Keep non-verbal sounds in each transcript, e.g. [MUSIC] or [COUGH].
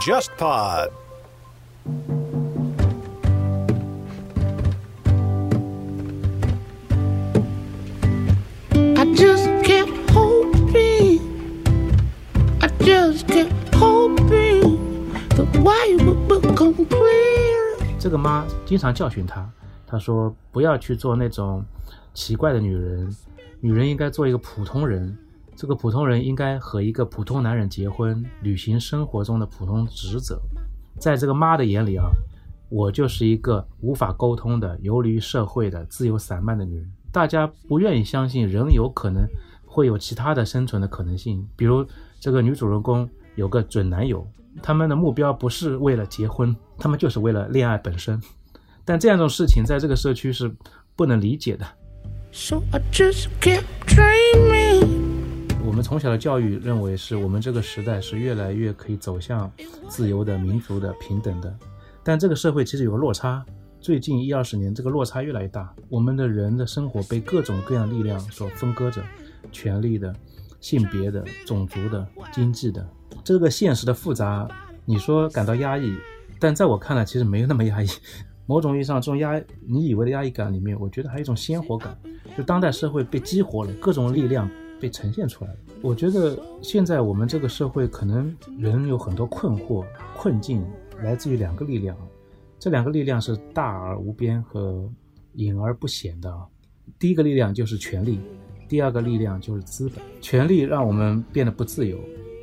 JustPod。I just kept hoping, I just kept hoping the way would become clear. 这个妈经常教训他，她说不要去做那种奇怪的女人，女人应该做一个普通人。 这个普通人应该和一个普通男人结婚，履行生活中的普通职责。在这个妈的眼里啊，我就是一个无法沟通的、游离于社会的、自由散漫的女人。大家不愿意相信人有可能会有其他的生存的可能性，比如这个女主人公有个准男友，他们的目标不是为了结婚，他们就是为了恋爱本身。但这样一种事情在这个社区是不能理解的。So I just kept dreaming. 我们从小的教育认为是我们这个时代是越来越可以走向自由的、民族的、平等的，但这个社会其实有个落差。最近一二十年，这个落差越来越大，我们的人的生活被各种各样力量所分割着，权力的、性别的、种族的、经济的，这个现实的复杂，你说感到压抑，但在我看来，其实没有那么压抑。[LAUGHS] 某种意义上，这种压你以为的压抑感里面，我觉得还有一种鲜活感，就当代社会被激活了，各种力量被呈现出来了。我觉得现在我们这个社会可能人有很多困惑、困境，来自于两个力量，这两个力量是大而无边和隐而不显的啊。第一个力量就是权力，第二个力量就是资本。权力让我们变得不自由，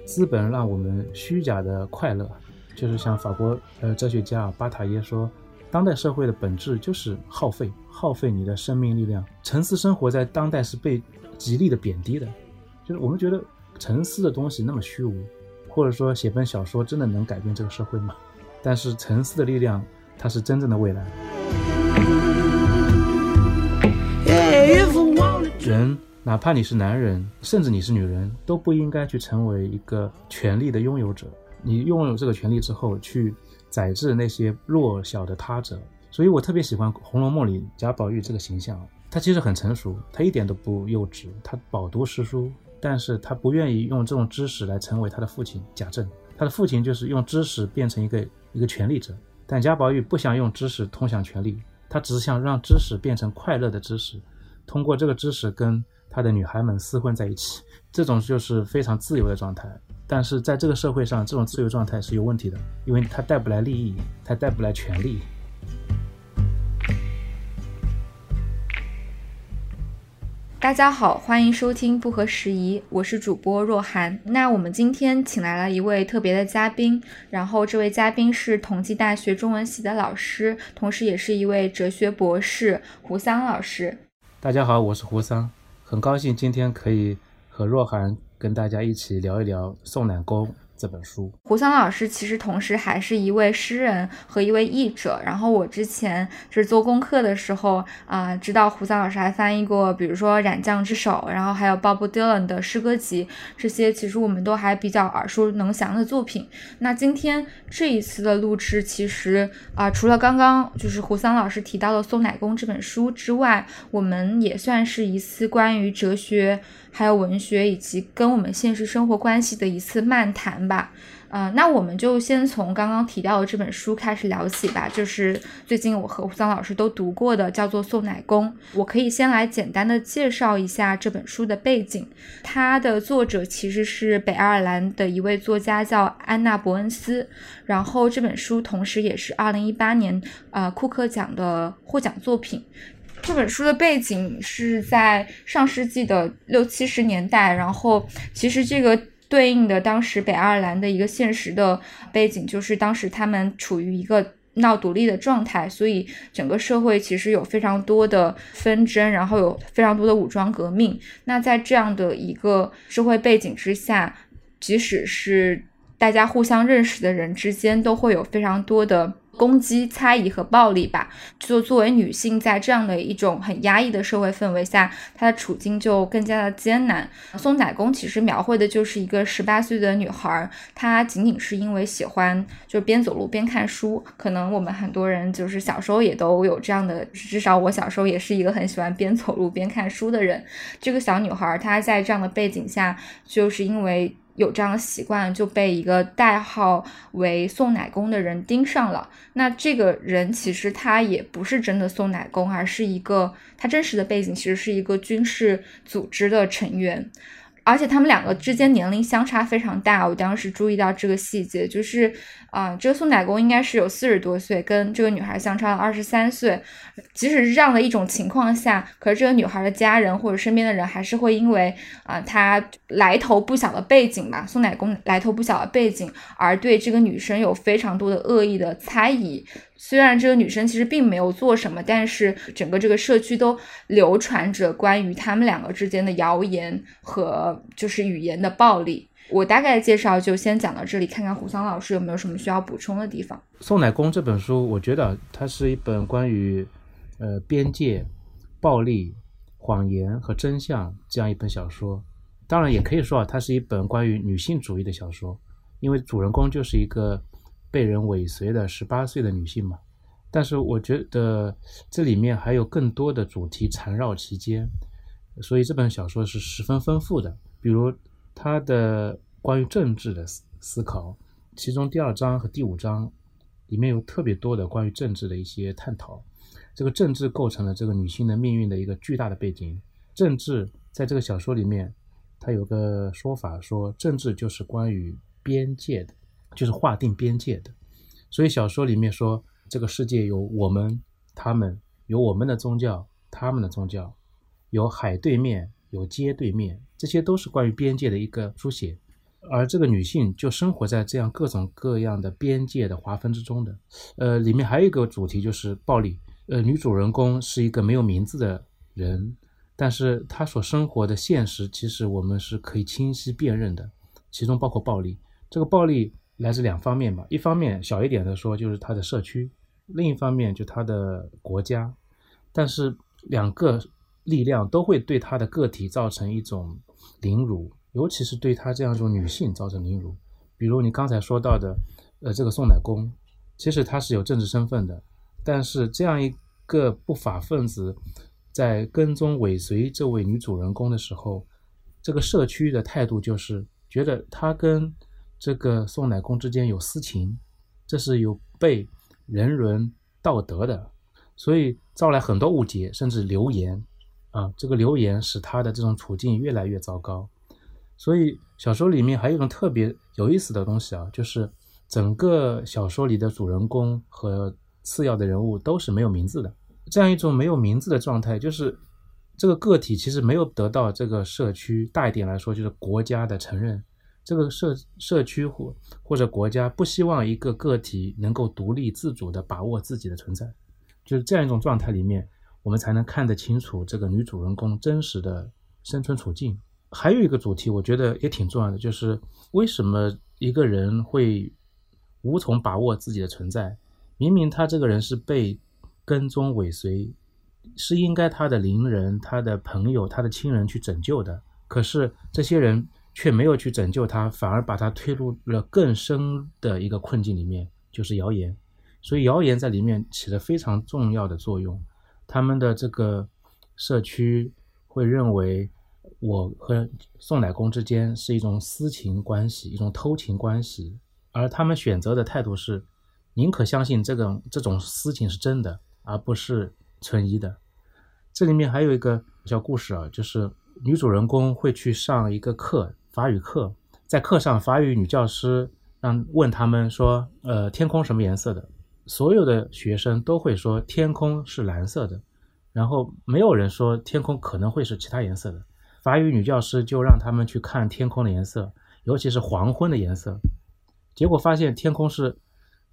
资本让我们虚假的快乐。就是像法国呃哲学家巴塔耶说，当代社会的本质就是耗费，耗费你的生命力量。沉思生活在当代是被极力的贬低的。就是我们觉得沉思的东西那么虚无，或者说写本小说真的能改变这个社会吗？但是沉思的力量，它是真正的未来。人，哪怕你是男人，甚至你是女人，都不应该去成为一个权力的拥有者。你拥有这个权利之后，去宰制那些弱小的他者。所以我特别喜欢《红楼梦》里贾宝玉这个形象，他其实很成熟，他一点都不幼稚，他饱读诗书，但是他不愿意用这种知识来成为他的父亲贾政。他的父亲就是用知识变成一个一个权力者，但贾宝玉不想用知识通向权力，他只想让知识变成快乐的知识，通过这个知识跟他的女孩们厮混在一起，这种就是非常自由的状态。但是在这个社会上，这种自由状态是有问题的，因为它带不来利益，它带不来权利。大家好，欢迎收听不合时宜，我是主播若涵。那我们今天请来了一位特别的嘉宾，然后这位嘉宾是同济大学中文系的老师，同时也是一位哲学博士胡桑老师。大家好，我是胡桑，很高兴今天可以和若涵跟大家一起聊一聊《送奶工》这本书。胡桑老师其实同时还是一位诗人和一位译者。然后我之前就是做功课的时候啊、知道胡桑老师还翻译过，比如说《染匠之手》，然后还有 Bob Dylan 的诗歌集，这些其实我们都还比较耳熟能详的作品。那今天这一次的录制，其实啊、除了刚刚就是胡桑老师提到的《送奶工》这本书之外，我们也算是一次关于哲学、还有文学以及跟我们现实生活关系的一次漫谈吧。呃，那我们就先从刚刚提到的这本书开始聊起吧，就是最近我和胡桑老师都读过的，叫做《送奶工》。我可以先来简单的介绍一下这本书的背景。它的作者其实是北爱尔兰的一位作家，叫安娜·伯恩斯。然后这本书同时也是2018年呃库克奖的获奖作品。这本书的背景是在上世纪的六七十年代，然后其实这个对应的当时北爱尔兰的一个现实的背景，就是当时他们处于一个闹独立的状态，所以整个社会其实有非常多的纷争，然后有非常多的武装革命。那在这样的一个社会背景之下，即使是大家互相认识的人之间，都会有非常多的攻击、猜疑和暴力吧。就作为女性，在这样的一种很压抑的社会氛围下，她的处境就更加的艰难。宋乃公其实描绘的就是一个十八岁的女孩，她仅仅是因为喜欢，就边走路边看书。可能我们很多人就是小时候也都有这样的，至少我小时候也是一个很喜欢边走路边看书的人。这个小女孩她在这样的背景下，就是因为。有这样的习惯，就被一个代号为送奶工的人盯上了。那这个人其实他也不是真的送奶工，而是一个他真实的背景其实是一个军事组织的成员。而且他们两个之间年龄相差非常大，我当时注意到这个细节，就是啊，这个宋乃公应该是有四十多岁，跟这个女孩相差了二十三岁。即使是这样的一种情况下，可是这个女孩的家人或者身边的人还是会因为啊，她来头不小的背景吧，宋乃公来头不小的背景，而对这个女生有非常多的恶意的猜疑。虽然这个女生其实并没有做什么，但是整个这个社区都流传着关于他们两个之间的谣言和就是语言的暴力。我大概介绍就先讲到这里，看看胡桑老师有没有什么需要补充的地方。《宋乃公》这本书，我觉得它是一本关于呃边界、暴力、谎言和真相这样一本小说。当然，也可以说啊，它是一本关于女性主义的小说，因为主人公就是一个。被人尾随的十八岁的女性嘛，但是我觉得这里面还有更多的主题缠绕其间，所以这本小说是十分丰富的。比如它的关于政治的思思考，其中第二章和第五章里面有特别多的关于政治的一些探讨。这个政治构成了这个女性的命运的一个巨大的背景。政治在这个小说里面，它有个说法说，政治就是关于边界的。就是划定边界的，所以小说里面说，这个世界有我们、他们，有我们的宗教、他们的宗教，有海对面，有街对面，这些都是关于边界的一个书写。而这个女性就生活在这样各种各样的边界的划分之中的。呃，里面还有一个主题就是暴力。呃，女主人公是一个没有名字的人，但是她所生活的现实其实我们是可以清晰辨认的，其中包括暴力。这个暴力。来自两方面吧，一方面小一点的说就是他的社区，另一方面就他的国家，但是两个力量都会对他的个体造成一种凌辱，尤其是对他这样一种女性造成凌辱。比如你刚才说到的，呃，这个宋乃公，其实他是有政治身份的，但是这样一个不法分子在跟踪尾随这位女主人公的时候，这个社区的态度就是觉得他跟这个宋乃公之间有私情，这是有悖人伦道德的，所以招来很多误解，甚至流言。啊，这个流言使他的这种处境越来越糟糕。所以小说里面还有一种特别有意思的东西啊，就是整个小说里的主人公和次要的人物都是没有名字的。这样一种没有名字的状态，就是这个个体其实没有得到这个社区大一点来说，就是国家的承认。这个社社区或或者国家不希望一个个体能够独立自主地把握自己的存在，就是这样一种状态里面，我们才能看得清楚这个女主人公真实的生存处境。还有一个主题，我觉得也挺重要的，就是为什么一个人会无从把握自己的存在？明明他这个人是被跟踪尾随，是应该他的邻人、他的朋友、他的亲人去拯救的，可是这些人。却没有去拯救他，反而把他推入了更深的一个困境里面，就是谣言。所以谣言在里面起了非常重要的作用。他们的这个社区会认为我和宋乃公之间是一种私情关系，一种偷情关系，而他们选择的态度是宁可相信这种这种私情是真的，而不是存疑的。这里面还有一个小故事啊，就是女主人公会去上一个课。法语课，在课上，法语女教师让问他们说：“呃，天空什么颜色的？”所有的学生都会说天空是蓝色的，然后没有人说天空可能会是其他颜色的。法语女教师就让他们去看天空的颜色，尤其是黄昏的颜色。结果发现天空是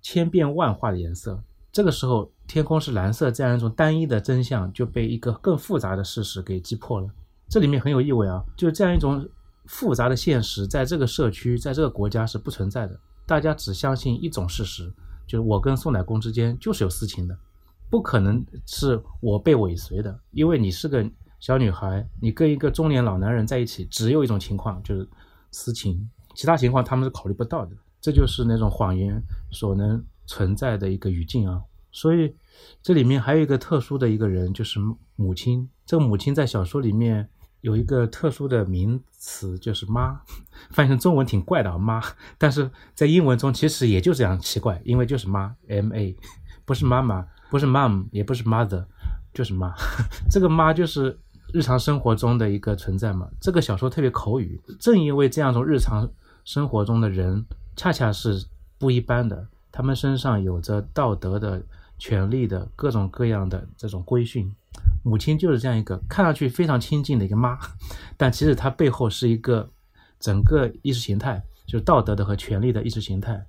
千变万化的颜色。这个时候，天空是蓝色这样一种单一的真相就被一个更复杂的事实给击破了。这里面很有意味啊，就是这样一种。复杂的现实在这个社区，在这个国家是不存在的。大家只相信一种事实，就是我跟宋乃公之间就是有私情的，不可能是我被尾随的，因为你是个小女孩，你跟一个中年老男人在一起，只有一种情况就是私情，其他情况他们是考虑不到的。这就是那种谎言所能存在的一个语境啊。所以这里面还有一个特殊的一个人，就是母亲。这个母亲在小说里面有一个特殊的名词，就是妈，[LAUGHS] 翻译成中文挺怪的啊，妈。但是在英文中其实也就这样奇怪，因为就是妈，m a，不是妈妈，不是 mom，也不是 mother，就是妈。[LAUGHS] 这个妈就是日常生活中的一个存在嘛。这个小说特别口语，正因为这样一种日常生活中的人，恰恰是不一般的，他们身上有着道德的。权力的各种各样的这种规训，母亲就是这样一个看上去非常亲近的一个妈，[LAUGHS] 但其实她背后是一个整个意识形态，就是道德的和权力的意识形态。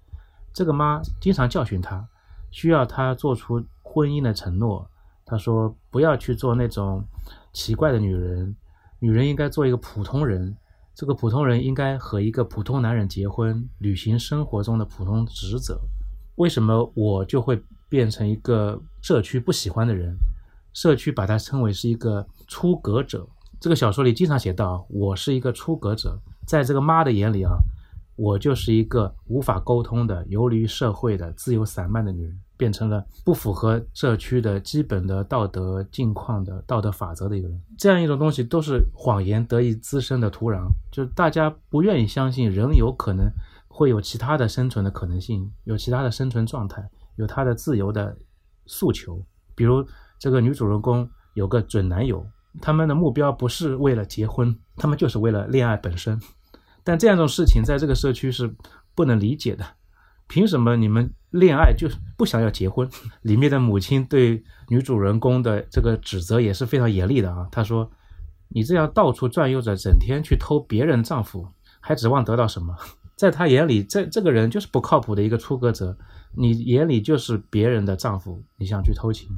这个妈经常教训他，需要他做出婚姻的承诺。他说：“不要去做那种奇怪的女人，女人应该做一个普通人。这个普通人应该和一个普通男人结婚，履行生活中的普通职责。为什么我就会？”变成一个社区不喜欢的人，社区把他称为是一个出格者。这个小说里经常写到，我是一个出格者，在这个妈的眼里啊，我就是一个无法沟通的、游离于社会的、自由散漫的女人，变成了不符合社区的基本的道德境况的道德法则的一个人。这样一种东西都是谎言得以滋生的土壤，就是大家不愿意相信人有可能会有其他的生存的可能性，有其他的生存状态。有他的自由的诉求，比如这个女主人公有个准男友，他们的目标不是为了结婚，他们就是为了恋爱本身。但这样一种事情在这个社区是不能理解的。凭什么你们恋爱就不想要结婚？里面的母亲对女主人公的这个指责也是非常严厉的啊。她说：“你这样到处转悠着，整天去偷别人丈夫，还指望得到什么？”在她眼里，这这个人就是不靠谱的一个出格者。你眼里就是别人的丈夫，你想去偷情，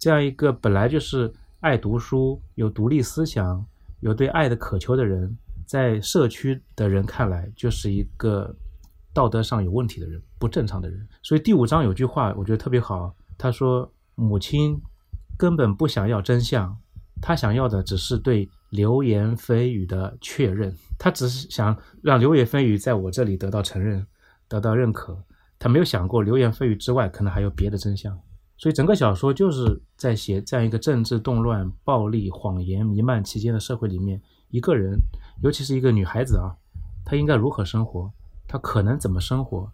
这样一个本来就是爱读书、有独立思想、有对爱的渴求的人，在社区的人看来就是一个道德上有问题的人、不正常的人。所以第五章有句话，我觉得特别好，他说：“母亲根本不想要真相，她想要的只是对流言蜚语的确认，她只是想让流言蜚语在我这里得到承认、得到认可。”他没有想过流言蜚语之外，可能还有别的真相。所以整个小说就是在写这样一个政治动乱、暴力、谎言弥漫期间的社会里面，一个人，尤其是一个女孩子啊，她应该如何生活？她可能怎么生活？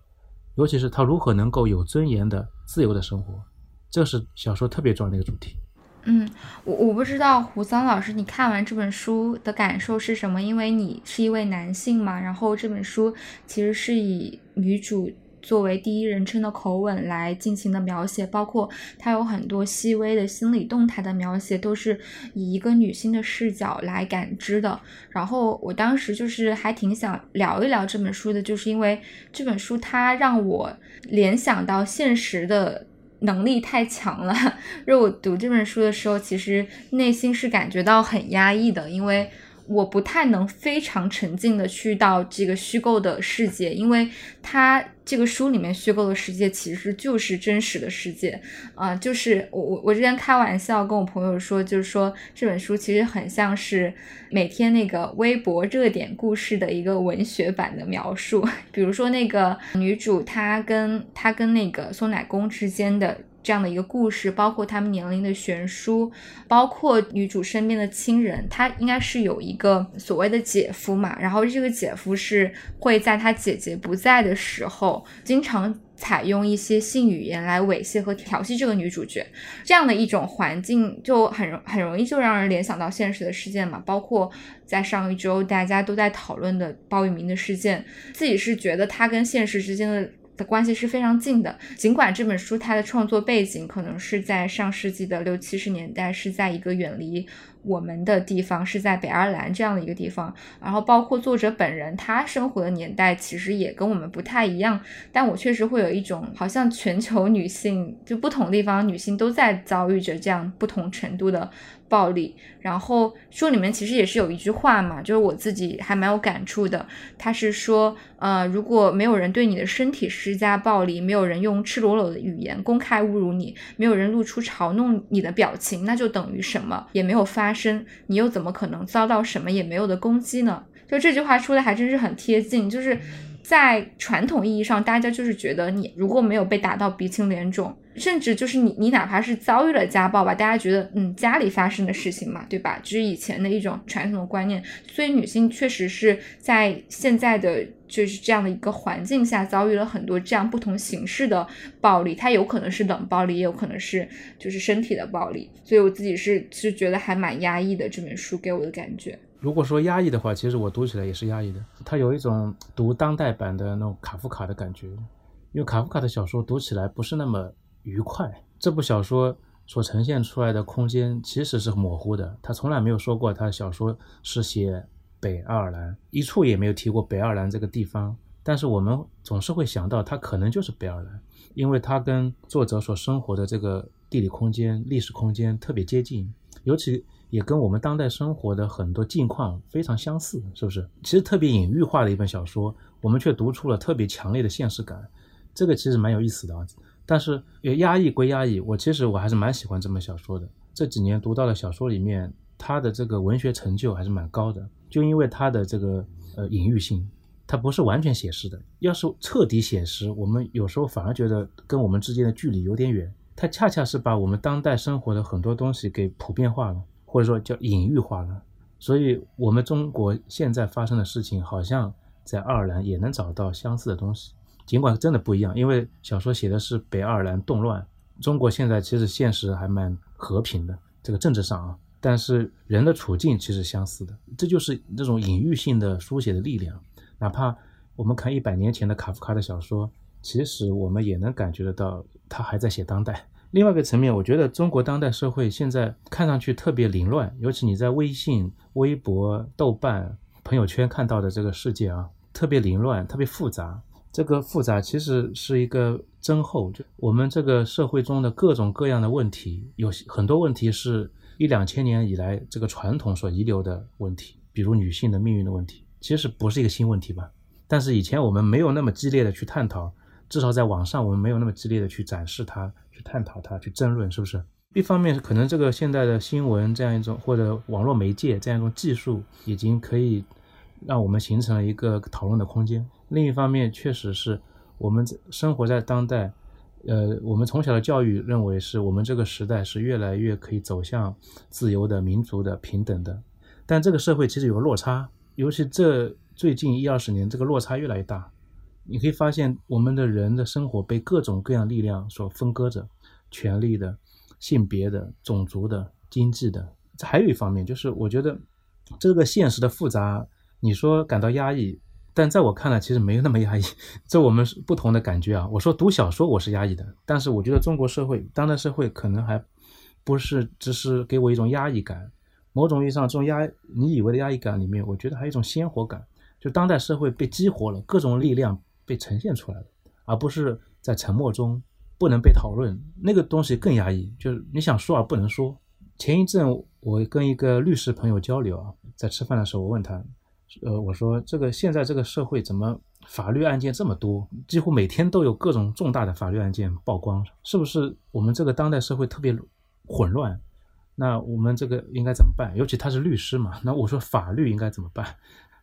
尤其是她如何能够有尊严的、自由的生活？这是小说特别重要的一个主题。嗯，我我不知道胡桑老师，你看完这本书的感受是什么？因为你是一位男性嘛，然后这本书其实是以女主。作为第一人称的口吻来进行的描写，包括它有很多细微的心理动态的描写，都是以一个女性的视角来感知的。然后我当时就是还挺想聊一聊这本书的，就是因为这本书它让我联想到现实的能力太强了。因 [LAUGHS] 为我读这本书的时候，其实内心是感觉到很压抑的，因为。我不太能非常沉浸的去到这个虚构的世界，因为它这个书里面虚构的世界其实就是真实的世界，啊，就是我我我之前开玩笑跟我朋友说，就是说这本书其实很像是每天那个微博热点故事的一个文学版的描述，[LAUGHS] 比如说那个女主她跟她跟那个松乃公之间的。这样的一个故事，包括他们年龄的悬殊，包括女主身边的亲人，她应该是有一个所谓的姐夫嘛，然后这个姐夫是会在她姐姐不在的时候，经常采用一些性语言来猥亵和调戏这个女主角，这样的一种环境就很容很容易就让人联想到现实的事件嘛，包括在上一周大家都在讨论的鲍玉明的事件，自己是觉得他跟现实之间的。的关系是非常近的。尽管这本书它的创作背景可能是在上世纪的六七十年代，是在一个远离我们的地方，是在北爱尔兰这样的一个地方。然后包括作者本人，他生活的年代其实也跟我们不太一样。但我确实会有一种，好像全球女性就不同地方女性都在遭遇着这样不同程度的暴力。然后书里面其实也是有一句话嘛，就是我自己还蛮有感触的。他是说，呃，如果没有人对你的身体施加暴力，没有人用赤裸裸的语言公开侮辱你，没有人露出嘲弄你的表情，那就等于什么也没有发生。你又怎么可能遭到什么也没有的攻击呢？就这句话说的还真是很贴近，就是。在传统意义上，大家就是觉得你如果没有被打到鼻青脸肿，甚至就是你你哪怕是遭遇了家暴吧，大家觉得嗯家里发生的事情嘛，对吧？就是以前的一种传统的观念，所以女性确实是在现在的就是这样的一个环境下遭遇了很多这样不同形式的暴力，它有可能是冷暴力，也有可能是就是身体的暴力。所以我自己是是觉得还蛮压抑的这本书给我的感觉。如果说压抑的话，其实我读起来也是压抑的。它有一种读当代版的那种卡夫卡的感觉，因为卡夫卡的小说读起来不是那么愉快。这部小说所呈现出来的空间其实是模糊的，他从来没有说过他小说是写北爱尔兰，一处也没有提过北爱尔兰这个地方。但是我们总是会想到，它可能就是北爱尔兰，因为它跟作者所生活的这个地理空间、历史空间特别接近，尤其。也跟我们当代生活的很多境况非常相似，是不是？其实特别隐喻化的一本小说，我们却读出了特别强烈的现实感，这个其实蛮有意思的啊。但是也压抑归压抑，我其实我还是蛮喜欢这本小说的。这几年读到的小说里面，他的这个文学成就还是蛮高的，就因为他的这个呃隐喻性，它不是完全写实的。要是彻底写实，我们有时候反而觉得跟我们之间的距离有点远。它恰恰是把我们当代生活的很多东西给普遍化了。或者说叫隐喻化了，所以我们中国现在发生的事情，好像在爱尔兰也能找到相似的东西，尽管真的不一样，因为小说写的是北爱尔兰动乱，中国现在其实现实还蛮和平的，这个政治上啊，但是人的处境其实相似的，这就是这种隐喻性的书写的力量。哪怕我们看一百年前的卡夫卡的小说，其实我们也能感觉得到，他还在写当代。另外一个层面，我觉得中国当代社会现在看上去特别凌乱，尤其你在微信、微博、豆瓣、朋友圈看到的这个世界啊，特别凌乱，特别复杂。这个复杂其实是一个增厚，就我们这个社会中的各种各样的问题，有很多问题是一两千年以来这个传统所遗留的问题，比如女性的命运的问题，其实不是一个新问题吧？但是以前我们没有那么激烈的去探讨，至少在网上我们没有那么激烈的去展示它。去探讨它，去争论，是不是？一方面，可能这个现在的新闻这样一种或者网络媒介这样一种技术，已经可以让我们形成了一个讨论的空间。另一方面，确实是我们生活在当代，呃，我们从小的教育认为是我们这个时代是越来越可以走向自由的、民族的、平等的。但这个社会其实有个落差，尤其这最近一二十年，这个落差越来越大。你可以发现，我们的人的生活被各种各样力量所分割着，权力的、性别的、种族的、经济的。这还有一方面，就是我觉得这个现实的复杂，你说感到压抑，但在我看来，其实没有那么压抑。这我们是不同的感觉啊。我说读小说我是压抑的，但是我觉得中国社会、当代社会可能还不是只是给我一种压抑感。某种意义上，这种压你以为的压抑感里面，我觉得还有一种鲜活感，就当代社会被激活了，各种力量。被呈现出来了，而不是在沉默中不能被讨论，那个东西更压抑。就是你想说而不能说。前一阵我跟一个律师朋友交流啊，在吃饭的时候，我问他，呃，我说这个现在这个社会怎么法律案件这么多，几乎每天都有各种重大的法律案件曝光，是不是我们这个当代社会特别混乱？那我们这个应该怎么办？尤其他是律师嘛，那我说法律应该怎么办？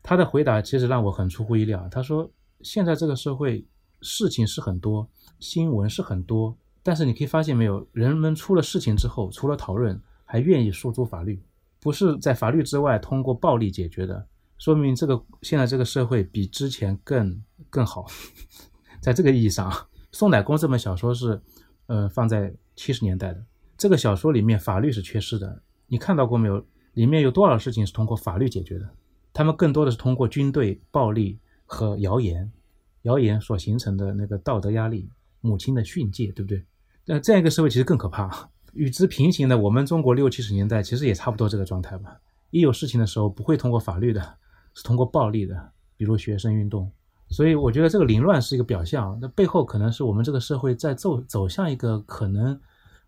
他的回答其实让我很出乎意料，他说。现在这个社会事情是很多，新闻是很多，但是你可以发现没有，人们出了事情之后，除了讨论，还愿意诉诸法律，不是在法律之外通过暴力解决的，说明这个现在这个社会比之前更更好。[LAUGHS] 在这个意义上，宋乃公这本小说是，呃，放在七十年代的这个小说里面，法律是缺失的。你看到过没有？里面有多少事情是通过法律解决的？他们更多的是通过军队暴力。和谣言，谣言所形成的那个道德压力，母亲的训诫，对不对？那这样一个社会其实更可怕。与之平行的，我们中国六七十年代其实也差不多这个状态吧。一有事情的时候，不会通过法律的，是通过暴力的，比如学生运动。所以我觉得这个凌乱是一个表象，那背后可能是我们这个社会在走走向一个可能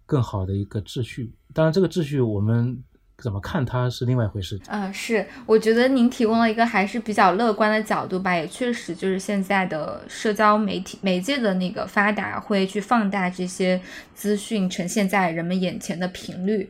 更好的一个秩序。当然，这个秩序我们怎么看它是另外一回事。嗯，是，我觉得您提供了一个还是比较乐观的角度吧，也确实就是现在的社交媒体媒介的那个发达，会去放大这些资讯呈现在人们眼前的频率。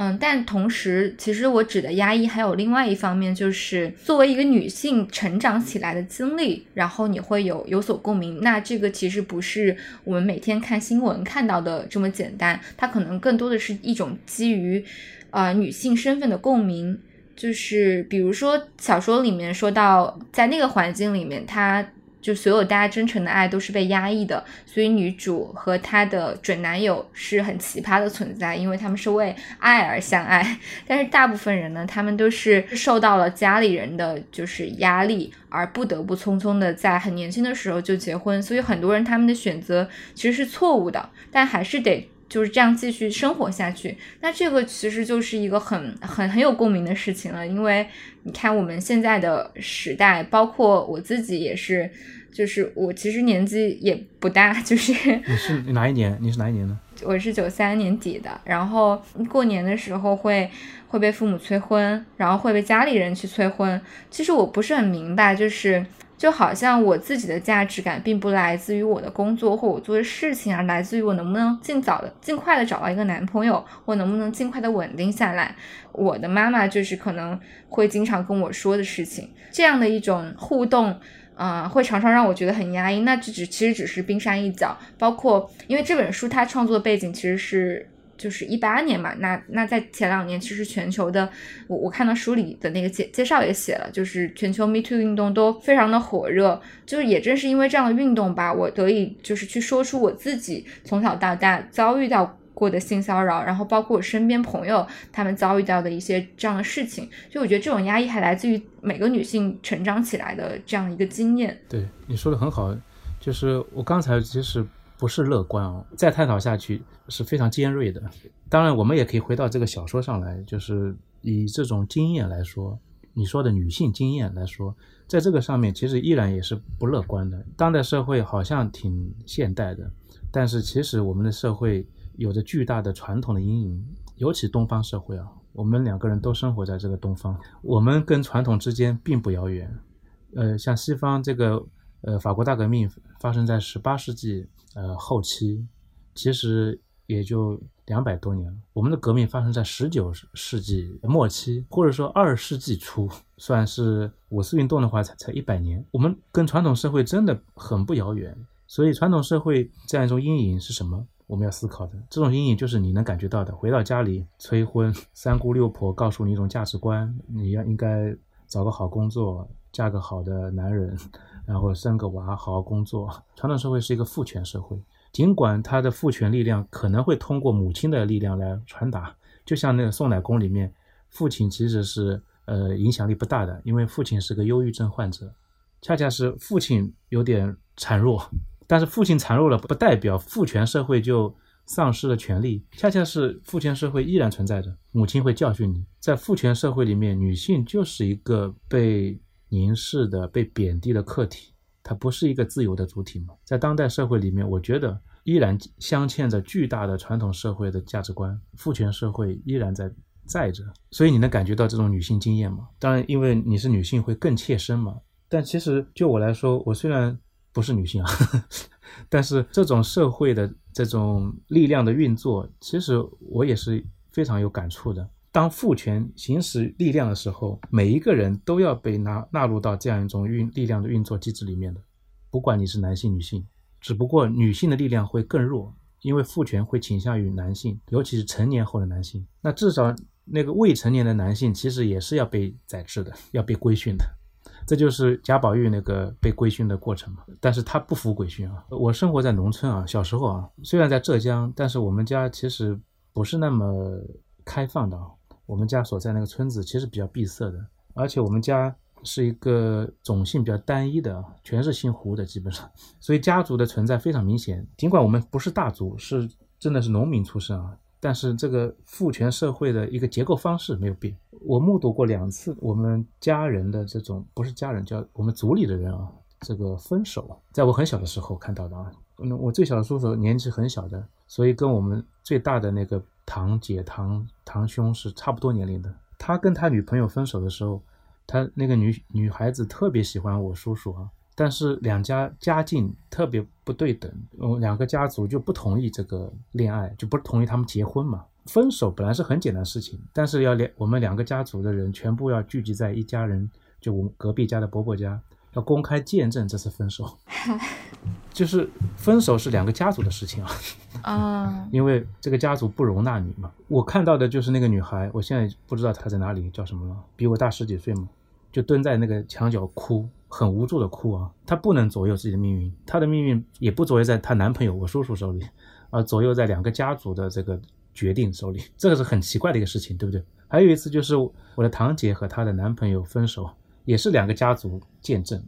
嗯，但同时，其实我指的压抑还有另外一方面，就是作为一个女性成长起来的经历，然后你会有有所共鸣。那这个其实不是我们每天看新闻看到的这么简单，它可能更多的是一种基于。呃，女性身份的共鸣，就是比如说小说里面说到，在那个环境里面，她就所有大家真诚的爱都是被压抑的，所以女主和她的准男友是很奇葩的存在，因为他们是为爱而相爱。但是大部分人呢，他们都是受到了家里人的就是压力，而不得不匆匆的在很年轻的时候就结婚。所以很多人他们的选择其实是错误的，但还是得。就是这样继续生活下去，那这个其实就是一个很很很有共鸣的事情了。因为你看我们现在的时代，包括我自己也是，就是我其实年纪也不大，就是 [LAUGHS] 你是哪一年？你是哪一年呢？我是九三年底的，然后过年的时候会会被父母催婚，然后会被家里人去催婚。其实我不是很明白，就是。就好像我自己的价值感并不来自于我的工作或我做的事情，而来自于我能不能尽早的、尽快的找到一个男朋友，或能不能尽快的稳定下来。我的妈妈就是可能会经常跟我说的事情，这样的一种互动，啊，会常常让我觉得很压抑。那这只其实只是冰山一角，包括因为这本书它创作的背景其实是。就是一八年嘛，那那在前两年，其实全球的，我我看到书里的那个介介绍也写了，就是全球 Me Too 运动都非常的火热，就是也正是因为这样的运动吧，我得以就是去说出我自己从小到大遭遇到过的性骚扰，然后包括我身边朋友他们遭遇到的一些这样的事情，就我觉得这种压抑还来自于每个女性成长起来的这样一个经验。对你说的很好，就是我刚才其实。不是乐观哦，再探讨下去是非常尖锐的。当然，我们也可以回到这个小说上来，就是以这种经验来说，你说的女性经验来说，在这个上面其实依然也是不乐观的。当代社会好像挺现代的，但是其实我们的社会有着巨大的传统的阴影，尤其东方社会啊，我们两个人都生活在这个东方，我们跟传统之间并不遥远。呃，像西方这个，呃，法国大革命发生在十八世纪。呃，后期其实也就两百多年了。我们的革命发生在十九世纪末期，或者说二世纪初，算是五四运动的话，才才一百年。我们跟传统社会真的很不遥远。所以，传统社会这样一种阴影是什么？我们要思考的这种阴影就是你能感觉到的。回到家里催婚，三姑六婆告诉你一种价值观，你要应该找个好工作，嫁个好的男人。然后生个娃，好好工作。传统社会是一个父权社会，尽管他的父权力量可能会通过母亲的力量来传达，就像那个送奶工里面，父亲其实是呃影响力不大的，因为父亲是个忧郁症患者，恰恰是父亲有点孱弱，但是父亲孱弱了不代表父权社会就丧失了权利，恰恰是父权社会依然存在着，母亲会教训你，在父权社会里面，女性就是一个被。凝视的被贬低的客体，它不是一个自由的主体吗？在当代社会里面，我觉得依然镶嵌着巨大的传统社会的价值观，父权社会依然在在着。所以你能感觉到这种女性经验吗？当然，因为你是女性会更切身嘛。但其实就我来说，我虽然不是女性啊，[LAUGHS] 但是这种社会的这种力量的运作，其实我也是非常有感触的。当父权行使力量的时候，每一个人都要被纳纳入到这样一种运力量的运作机制里面的，不管你是男性女性，只不过女性的力量会更弱，因为父权会倾向于男性，尤其是成年后的男性。那至少那个未成年的男性其实也是要被宰制的，要被规训的，这就是贾宝玉那个被规训的过程嘛。但是他不服规训啊。我生活在农村啊，小时候啊，虽然在浙江，但是我们家其实不是那么开放的啊。我们家所在那个村子其实比较闭塞的，而且我们家是一个种姓比较单一的，全是姓胡的，基本上，所以家族的存在非常明显。尽管我们不是大族，是真的是农民出身啊，但是这个父权社会的一个结构方式没有变。我目睹过两次我们家人的这种，不是家人，叫我们族里的人啊，这个分手，在我很小的时候看到的啊。嗯，我最小的叔叔年纪很小的，所以跟我们最大的那个堂姐、堂堂兄是差不多年龄的。他跟他女朋友分手的时候，他那个女女孩子特别喜欢我叔叔啊，但是两家家境特别不对等，嗯，两个家族就不同意这个恋爱，就不同意他们结婚嘛。分手本来是很简单的事情，但是要两我们两个家族的人全部要聚集在一家人，就我们隔壁家的伯伯家，要公开见证这次分手。就是分手是两个家族的事情啊，[LAUGHS] 啊，因为这个家族不容纳你嘛。我看到的就是那个女孩，我现在不知道她在哪里，叫什么了，比我大十几岁嘛，就蹲在那个墙角哭，很无助的哭啊。她不能左右自己的命运，她的命运也不左右在她男朋友我叔叔手里，而左右在两个家族的这个决定手里，这个是很奇怪的一个事情，对不对？还有一次就是我的堂姐和她的男朋友分手，也是两个家族见证，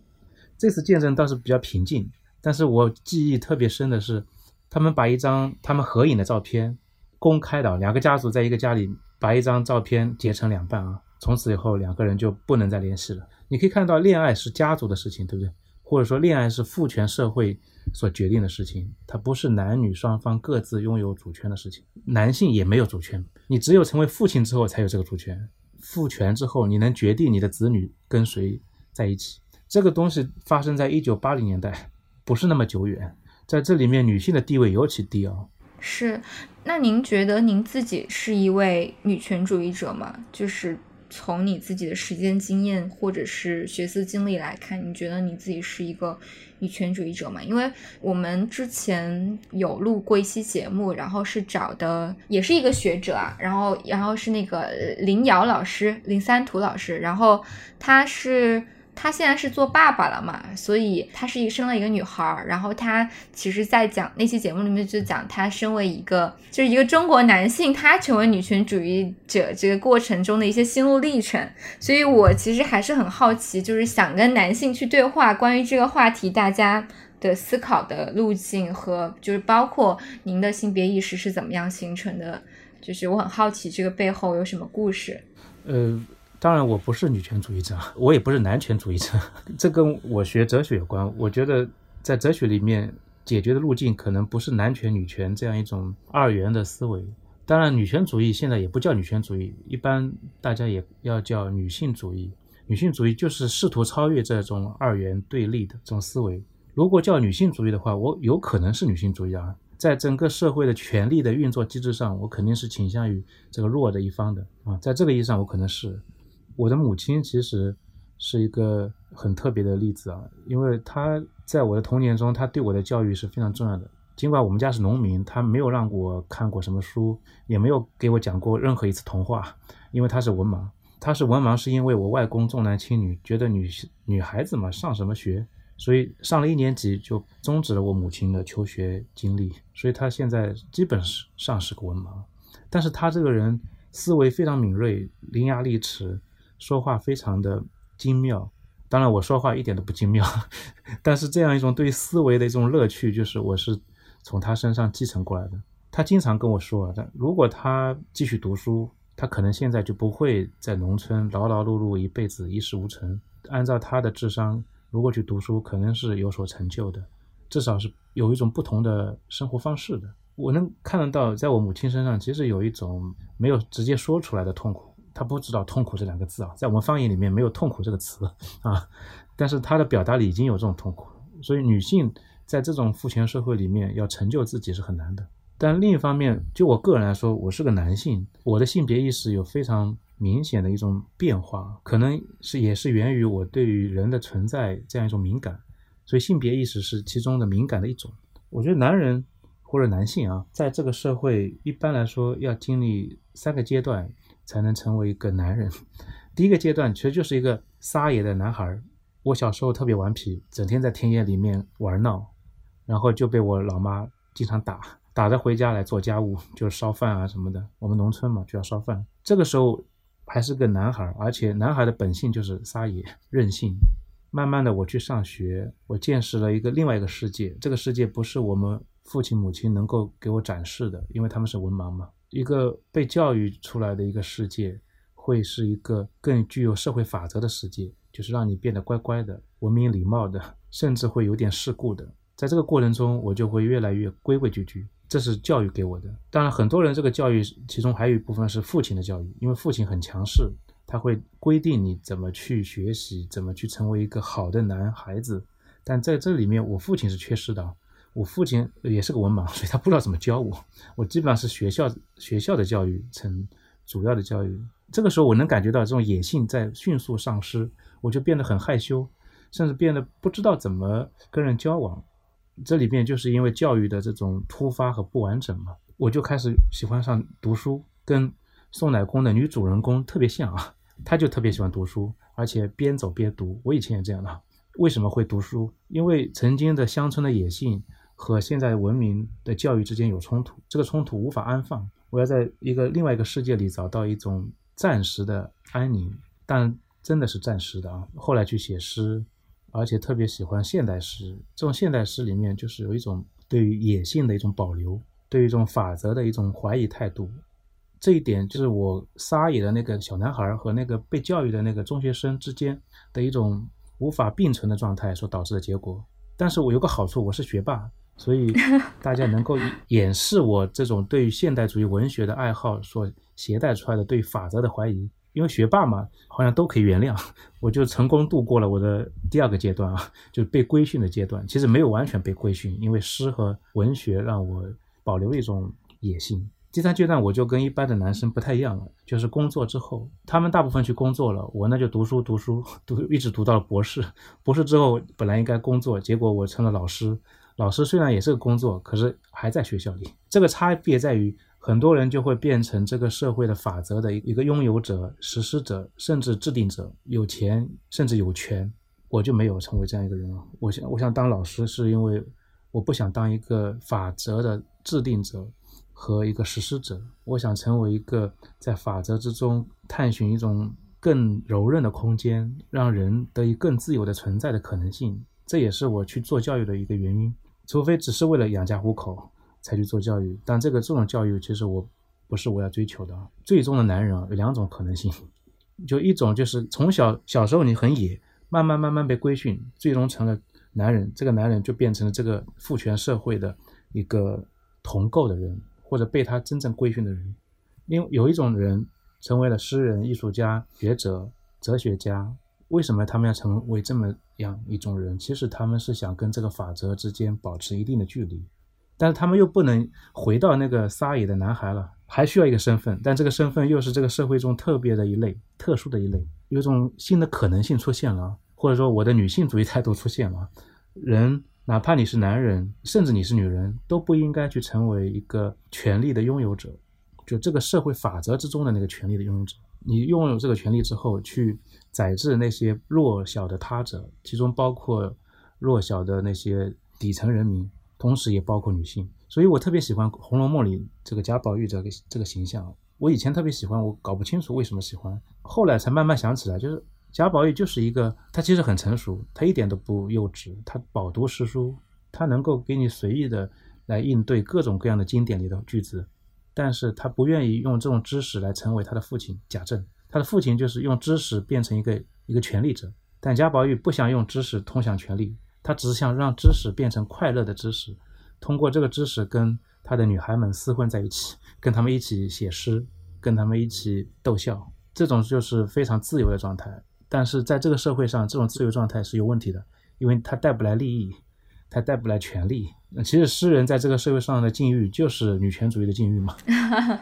这次见证倒是比较平静。但是我记忆特别深的是，他们把一张他们合影的照片公开的，两个家族在一个家里把一张照片截成两半啊，从此以后两个人就不能再联系了。你可以看到，恋爱是家族的事情，对不对？或者说，恋爱是父权社会所决定的事情，它不是男女双方各自拥有主权的事情。男性也没有主权，你只有成为父亲之后才有这个主权。父权之后，你能决定你的子女跟谁在一起。这个东西发生在一九八零年代。不是那么久远，在这里面女性的地位尤其低啊。是，那您觉得您自己是一位女权主义者吗？就是从你自己的实践经验或者是学思经历来看，你觉得你自己是一个女权主义者吗？因为我们之前有录过一期节目，然后是找的也是一个学者啊，然后然后是那个林瑶老师林三图老师，然后他是。他现在是做爸爸了嘛，所以他是一生了一个女孩儿，然后他其实，在讲那期节目里面就讲他身为一个就是一个中国男性，他成为女权主义者这个过程中的一些心路历程。所以我其实还是很好奇，就是想跟男性去对话，关于这个话题，大家的思考的路径和就是包括您的性别意识是怎么样形成的，就是我很好奇这个背后有什么故事。呃。当然，我不是女权主义者，我也不是男权主义者，[LAUGHS] 这跟我学哲学有关。我觉得在哲学里面解决的路径可能不是男权女权这样一种二元的思维。当然，女权主义现在也不叫女权主义，一般大家也要叫女性主义。女性主义就是试图超越这种二元对立的这种思维。如果叫女性主义的话，我有可能是女性主义啊。在整个社会的权力的运作机制上，我肯定是倾向于这个弱的一方的啊。在这个意义上，我可能是。我的母亲其实是一个很特别的例子啊，因为她在我的童年中，她对我的教育是非常重要的。尽管我们家是农民，她没有让我看过什么书，也没有给我讲过任何一次童话，因为她是文盲。她是文盲是因为我外公重男轻女，觉得女女孩子嘛上什么学，所以上了一年级就终止了我母亲的求学经历，所以她现在基本上是个文盲。但是她这个人思维非常敏锐，伶牙俐齿。说话非常的精妙，当然我说话一点都不精妙，[LAUGHS] 但是这样一种对思维的一种乐趣，就是我是从他身上继承过来的。他经常跟我说，他如果他继续读书，他可能现在就不会在农村劳劳碌碌一辈子一事无成。按照他的智商，如果去读书，可能是有所成就的，至少是有一种不同的生活方式的。我能看得到，在我母亲身上，其实有一种没有直接说出来的痛苦。他不知道“痛苦”这两个字啊，在我们方言里面没有“痛苦”这个词啊，[LAUGHS] 但是他的表达里已经有这种痛苦，所以女性在这种父权社会里面要成就自己是很难的。但另一方面，就我个人来说，我是个男性，我的性别意识有非常明显的一种变化，可能是也是源于我对于人的存在这样一种敏感，所以性别意识是其中的敏感的一种。我觉得男人或者男性啊，在这个社会一般来说要经历三个阶段。才能成为一个男人。[LAUGHS] 第一个阶段其实就是一个撒野的男孩。我小时候特别顽皮，整天在田野里面玩闹，然后就被我老妈经常打，打着回家来做家务，就是烧饭啊什么的。我们农村嘛，就要烧饭。这个时候还是个男孩，而且男孩的本性就是撒野、任性。慢慢的，我去上学，我见识了一个另外一个世界。这个世界不是我们父亲母亲能够给我展示的，因为他们是文盲嘛。一个被教育出来的一个世界，会是一个更具有社会法则的世界，就是让你变得乖乖的、文明礼貌的，甚至会有点世故的。在这个过程中，我就会越来越规规矩矩。这是教育给我的。当然，很多人这个教育其中还有一部分是父亲的教育，因为父亲很强势，他会规定你怎么去学习，怎么去成为一个好的男孩子。但在这里面，我父亲是缺失的。我父亲也是个文盲，[LAUGHS] 所以他不知道怎么教我。我基本上是学校学校的教育成主要的教育。这个时候，我能感觉到这种野性在迅速丧失，我就变得很害羞，甚至变得不知道怎么跟人交往。这里面就是因为教育的这种突发和不完整嘛，我就开始喜欢上读书，跟宋乃公的女主人公特别像啊。她就特别喜欢读书，而且边走边读。我以前也这样的。为什么会读书？因为曾经的乡村的野性。和现在文明的教育之间有冲突，这个冲突无法安放。我要在一个另外一个世界里找到一种暂时的安宁，但真的是暂时的啊。后来去写诗，而且特别喜欢现代诗。这种现代诗里面就是有一种对于野性的一种保留，对于一种法则的一种怀疑态度。这一点就是我撒野的那个小男孩和那个被教育的那个中学生之间的一种无法并存的状态所导致的结果。但是我有个好处，我是学霸。所以 [LAUGHS] 大家能够掩饰我这种对于现代主义文学的爱好所携带出来的对法则的怀疑，因为学霸嘛，好像都可以原谅，[LAUGHS] 我就成功度过了我的第二个阶段啊，就是被规训的阶段。其实没有完全被规训，因为诗和文学让我保留了一种野性。第三阶段我就跟一般的男生不太一样了，就是工作之后，他们大部分去工作了，我呢就读书读书读，一直读到了博士。博士之后本来应该工作，结果我成了老师。老师虽然也是个工作，可是还在学校里。这个差别在于，很多人就会变成这个社会的法则的一个拥有者、实施者，甚至制定者，有钱甚至有权。我就没有成为这样一个人了！我想，我想当老师，是因为我不想当一个法则的制定者和一个实施者。我想成为一个在法则之中探寻一种更柔韧的空间，让人得以更自由的存在的可能性。这也是我去做教育的一个原因。除非只是为了养家糊口才去做教育，但这个这种教育其实我不是我要追求的。最终的男人，有两种可能性，就一种就是从小小时候你很野，慢慢慢慢被规训，最终成了男人。这个男人就变成了这个父权社会的一个同构的人，或者被他真正规训的人。另有一种人成为了诗人、艺术家、学者、哲学家。为什么他们要成为这么样一种人？其实他们是想跟这个法则之间保持一定的距离，但是他们又不能回到那个撒野的男孩了，还需要一个身份，但这个身份又是这个社会中特别的一类、特殊的一类，有种新的可能性出现了，或者说我的女性主义态度出现了。人哪怕你是男人，甚至你是女人，都不应该去成为一个权力的拥有者，就这个社会法则之中的那个权力的拥有者。你拥有这个权利之后，去宰制那些弱小的他者，其中包括弱小的那些底层人民，同时也包括女性。所以我特别喜欢《红楼梦》里这个贾宝玉这个这个形象。我以前特别喜欢，我搞不清楚为什么喜欢，后来才慢慢想起来，就是贾宝玉就是一个，他其实很成熟，他一点都不幼稚，他饱读诗书，他能够给你随意的来应对各种各样的经典里的句子。但是他不愿意用这种知识来成为他的父亲贾政，他的父亲就是用知识变成一个一个权力者，但贾宝玉不想用知识通向权力，他只想让知识变成快乐的知识，通过这个知识跟他的女孩们厮混在一起，跟他们一起写诗，跟他们一起逗笑，这种就是非常自由的状态。但是在这个社会上，这种自由状态是有问题的，因为它带不来利益，它带不来权利。那其实诗人在这个社会上的境遇就是女权主义的境遇嘛？[LAUGHS]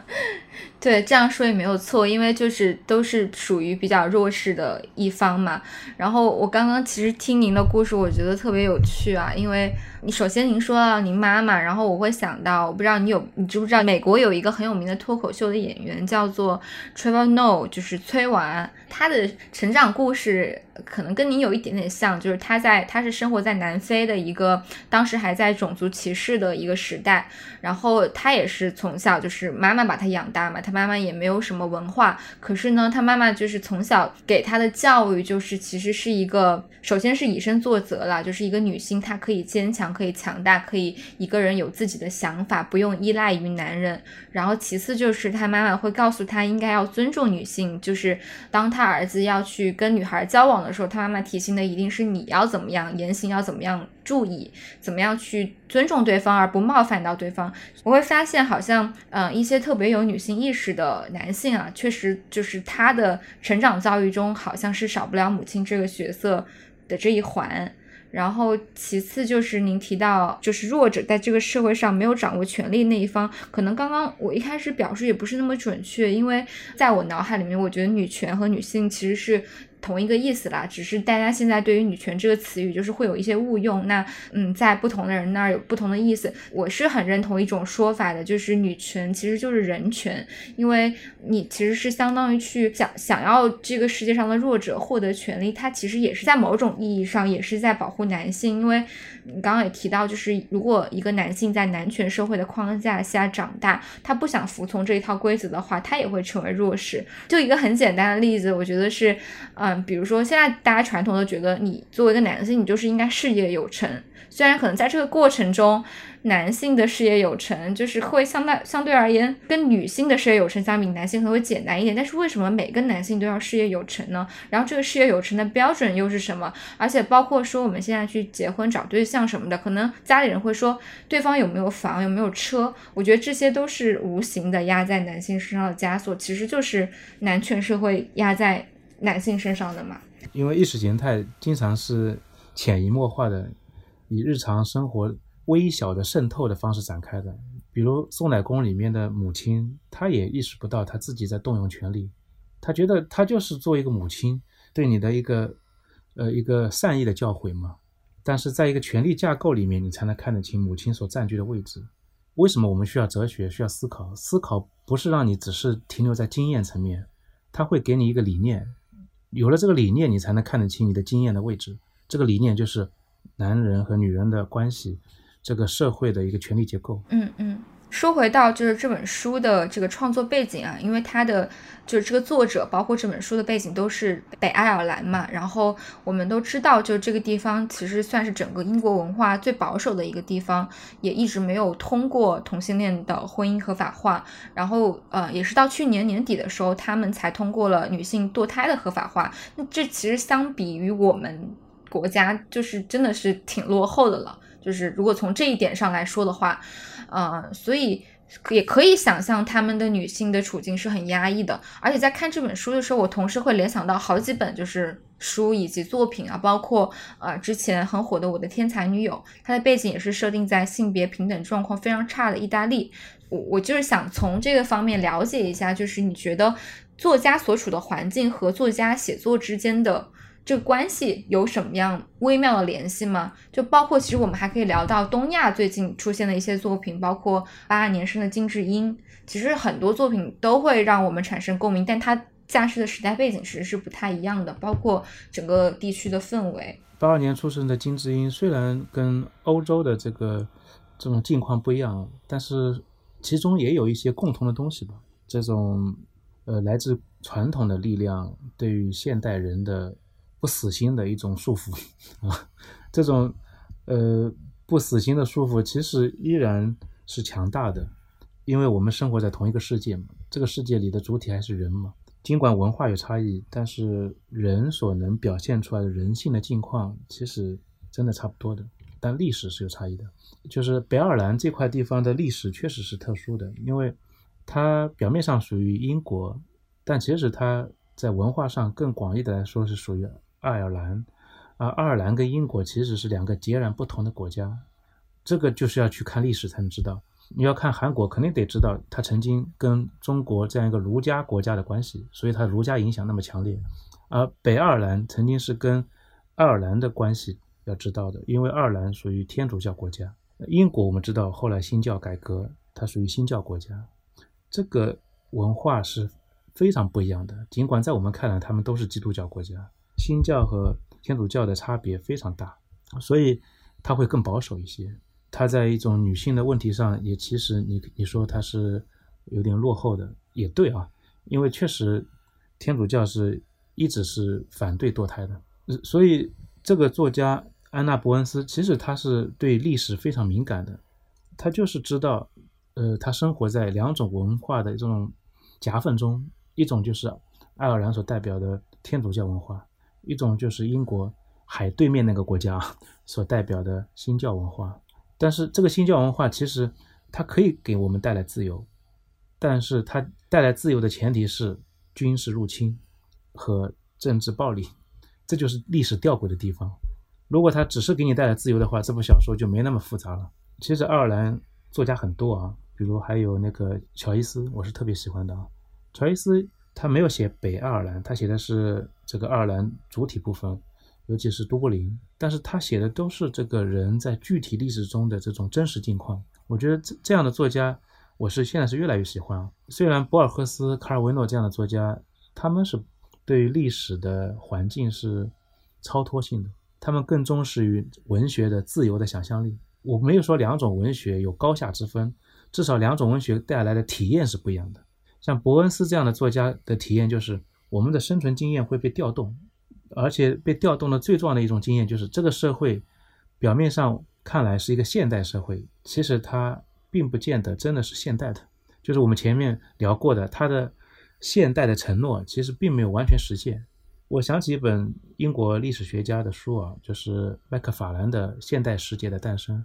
对，这样说也没有错，因为就是都是属于比较弱势的一方嘛。然后我刚刚其实听您的故事，我觉得特别有趣啊，因为你首先您说到您妈妈，然后我会想到，我不知道你有你知不知道，美国有一个很有名的脱口秀的演员叫做 Trevor Noah，就是崔娃，他的成长故事。可能跟您有一点点像，就是他在他是生活在南非的一个当时还在种族歧视的一个时代。然后他也是从小就是妈妈把他养大嘛，他妈妈也没有什么文化，可是呢，他妈妈就是从小给他的教育就是其实是一个，首先是以身作则了，就是一个女性她可以坚强，可以强大，可以一个人有自己的想法，不用依赖于男人。然后其次就是他妈妈会告诉他应该要尊重女性，就是当他儿子要去跟女孩交往的时候，他妈妈提醒的一定是你要怎么样言行要怎么样注意，怎么样去尊重对方而不冒犯到对方。我会发现好像嗯一些特别有女性意识的男性啊，确实就是他的成长教育中好像是少不了母亲这个角色的这一环。然后其次就是您提到，就是弱者在这个社会上没有掌握权力那一方，可能刚刚我一开始表述也不是那么准确，因为在我脑海里面，我觉得女权和女性其实是。同一个意思啦，只是大家现在对于女权这个词语就是会有一些误用。那嗯，在不同的人那儿有不同的意思。我是很认同一种说法的，就是女权其实就是人权，因为你其实是相当于去想想要这个世界上的弱者获得权利，它其实也是在某种意义上也是在保护男性，因为你刚刚也提到，就是如果一个男性在男权社会的框架下长大，他不想服从这一套规则的话，他也会成为弱势。就一个很简单的例子，我觉得是，呃。嗯，比如说现在大家传统的觉得，你作为一个男性，你就是应该事业有成。虽然可能在这个过程中，男性的事业有成就是会相对相对而言跟女性的事业有成相比，男性可能会简单一点。但是为什么每个男性都要事业有成呢？然后这个事业有成的标准又是什么？而且包括说我们现在去结婚找对象什么的，可能家里人会说对方有没有房，有没有车。我觉得这些都是无形的压在男性身上的枷锁，其实就是男权社会压在。男性身上的嘛，因为意识形态经常是潜移默化的，以日常生活微小的渗透的方式展开的。比如送奶工里面的母亲，她也意识不到她自己在动用权力，她觉得她就是做一个母亲对你的一个呃一个善意的教诲嘛。但是在一个权力架构里面，你才能看得清母亲所占据的位置。为什么我们需要哲学，需要思考？思考不是让你只是停留在经验层面，它会给你一个理念。有了这个理念，你才能看得清你的经验的位置。这个理念就是男人和女人的关系，这个社会的一个权力结构。嗯嗯。说回到就是这本书的这个创作背景啊，因为它的就是这个作者，包括这本书的背景都是北爱尔兰嘛。然后我们都知道，就这个地方其实算是整个英国文化最保守的一个地方，也一直没有通过同性恋的婚姻合法化。然后呃，也是到去年年底的时候，他们才通过了女性堕胎的合法化。那这其实相比于我们国家，就是真的是挺落后的了。就是如果从这一点上来说的话。呃，所以也可以想象他们的女性的处境是很压抑的，而且在看这本书的时候，我同时会联想到好几本就是书以及作品啊，包括呃之前很火的《我的天才女友》，它的背景也是设定在性别平等状况非常差的意大利。我我就是想从这个方面了解一下，就是你觉得作家所处的环境和作家写作之间的。这个关系有什么样微妙的联系吗？就包括其实我们还可以聊到东亚最近出现的一些作品，包括八二年生的金智英。其实很多作品都会让我们产生共鸣，但它架势的时代背景其实是不太一样的，包括整个地区的氛围。八二年出生的金智英虽然跟欧洲的这个这种境况不一样，但是其中也有一些共同的东西吧。这种呃来自传统的力量对于现代人的。不死心的一种束缚 [LAUGHS] 啊，这种呃不死心的束缚其实依然是强大的，因为我们生活在同一个世界嘛，这个世界里的主体还是人嘛。尽管文化有差异，但是人所能表现出来的人性的境况其实真的差不多的。但历史是有差异的，就是北爱尔兰这块地方的历史确实是特殊的，因为它表面上属于英国，但其实它在文化上更广义的来说是属于。爱尔兰，啊，爱尔兰跟英国其实是两个截然不同的国家，这个就是要去看历史才能知道。你要看韩国，肯定得知道它曾经跟中国这样一个儒家国家的关系，所以它儒家影响那么强烈。而北爱尔兰曾经是跟爱尔兰的关系要知道的，因为爱尔兰属于天主教国家。英国我们知道后来新教改革，它属于新教国家，这个文化是非常不一样的。尽管在我们看来，他们都是基督教国家。新教和天主教的差别非常大，所以它会更保守一些。他在一种女性的问题上，也其实你你说他是有点落后的，也对啊，因为确实天主教是一直是反对堕胎的，所以这个作家安娜伯恩斯其实他是对历史非常敏感的，他就是知道，呃，他生活在两种文化的这种夹缝中，一种就是爱尔兰所代表的天主教文化，一种就是英国海对面那个国家所代表的新教文化。但是这个新教文化其实它可以给我们带来自由，但是它带来自由的前提是军事入侵和政治暴力，这就是历史吊诡的地方。如果它只是给你带来自由的话，这部小说就没那么复杂了。其实爱尔兰作家很多啊，比如还有那个乔伊斯，我是特别喜欢的啊。乔伊斯他没有写北爱尔兰，他写的是这个爱尔兰主体部分。尤其是都柏林，但是他写的都是这个人在具体历史中的这种真实境况。我觉得这这样的作家，我是现在是越来越喜欢。虽然博尔赫斯、卡尔维诺这样的作家，他们是对于历史的环境是超脱性的，他们更忠实于文学的自由的想象力。我没有说两种文学有高下之分，至少两种文学带来的体验是不一样的。像伯恩斯这样的作家的体验，就是我们的生存经验会被调动。而且被调动的最重要的一种经验就是，这个社会表面上看来是一个现代社会，其实它并不见得真的是现代的。就是我们前面聊过的，它的现代的承诺其实并没有完全实现。我想起一本英国历史学家的书啊，就是麦克法兰的《现代世界的诞生》，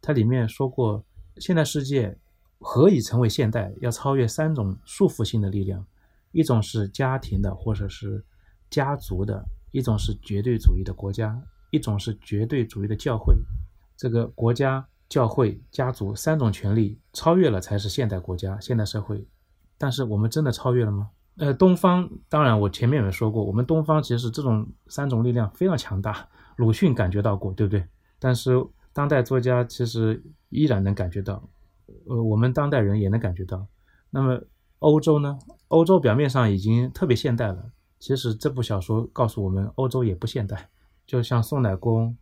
它里面说过，现代世界何以成为现代，要超越三种束缚性的力量，一种是家庭的，或者是家族的。一种是绝对主义的国家，一种是绝对主义的教会。这个国家、教会、家族三种权利超越了，才是现代国家、现代社会。但是我们真的超越了吗？呃，东方当然，我前面也说过，我们东方其实这种三种力量非常强大。鲁迅感觉到过，对不对？但是当代作家其实依然能感觉到，呃，我们当代人也能感觉到。那么欧洲呢？欧洲表面上已经特别现代了。其实这部小说告诉我们，欧洲也不现代。就像宋乃公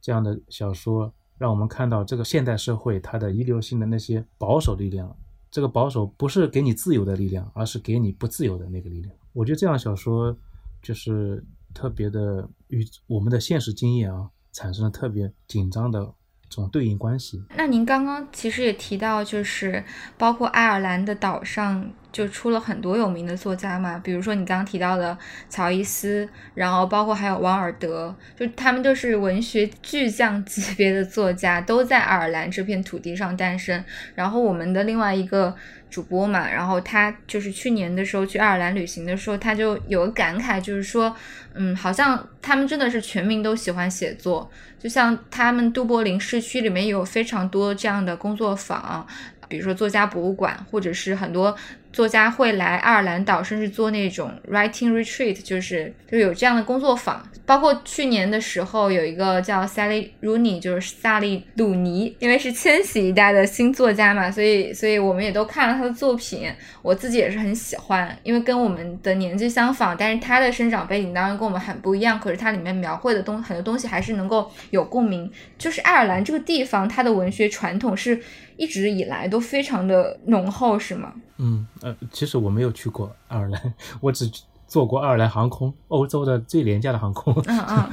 这样的小说，让我们看到这个现代社会它的遗留性的那些保守力量。这个保守不是给你自由的力量，而是给你不自由的那个力量。我觉得这样小说就是特别的与我们的现实经验啊产生了特别紧张的种对应关系。那您刚刚其实也提到，就是包括爱尔兰的岛上。就出了很多有名的作家嘛，比如说你刚刚提到的乔伊斯，然后包括还有王尔德，就他们都是文学巨匠级别的作家，都在爱尔兰这片土地上诞生。然后我们的另外一个主播嘛，然后他就是去年的时候去爱尔兰旅行的时候，他就有个感慨，就是说，嗯，好像他们真的是全民都喜欢写作，就像他们都柏林市区里面有非常多这样的工作坊。比如说作家博物馆，或者是很多作家会来爱尔兰岛，甚至做那种 writing retreat，就是就是有这样的工作坊。包括去年的时候，有一个叫 Sally Rooney，就是萨利鲁尼，因为是千禧一代的新作家嘛，所以所以我们也都看了他的作品。我自己也是很喜欢，因为跟我们的年纪相仿，但是他的生长背景当然跟我们很不一样。可是它里面描绘的东很多东西还是能够有共鸣。就是爱尔兰这个地方，它的文学传统是。一直以来都非常的浓厚，是吗？嗯呃，其实我没有去过爱尔兰，[LAUGHS] 我只坐过爱尔兰航空，欧洲的最廉价的航空。嗯嗯。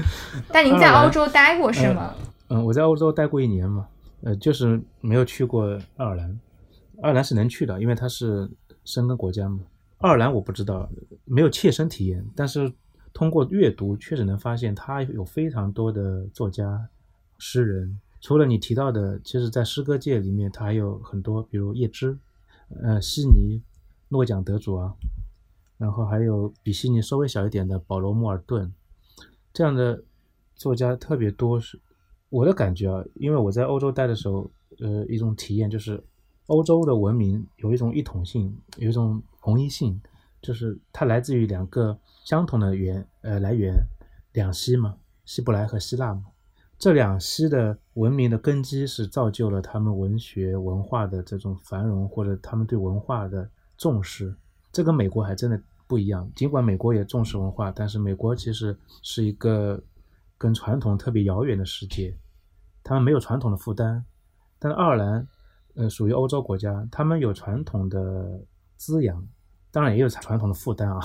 但您在欧洲待过是吗？嗯，我在欧洲待过一年嘛，呃，就是没有去过爱尔兰。爱尔兰是能去的，因为它是申根国家嘛。爱尔兰我不知道，没有切身体验，但是通过阅读确实能发现，它有非常多的作家、诗人。除了你提到的，其实，在诗歌界里面，它还有很多，比如叶芝，呃，悉尼诺奖得主啊，然后还有比悉尼稍微小一点的保罗·莫尔顿，这样的作家特别多。是我的感觉啊，因为我在欧洲待的时候，呃，一种体验就是，欧洲的文明有一种一统性，有一种同一性，就是它来自于两个相同的源，呃，来源，两希嘛，希伯来和希腊嘛。这两西的文明的根基是造就了他们文学文化的这种繁荣，或者他们对文化的重视。这跟美国还真的不一样。尽管美国也重视文化，但是美国其实是一个跟传统特别遥远的世界。他们没有传统的负担，但是爱尔兰，呃，属于欧洲国家，他们有传统的滋养，当然也有传统的负担啊。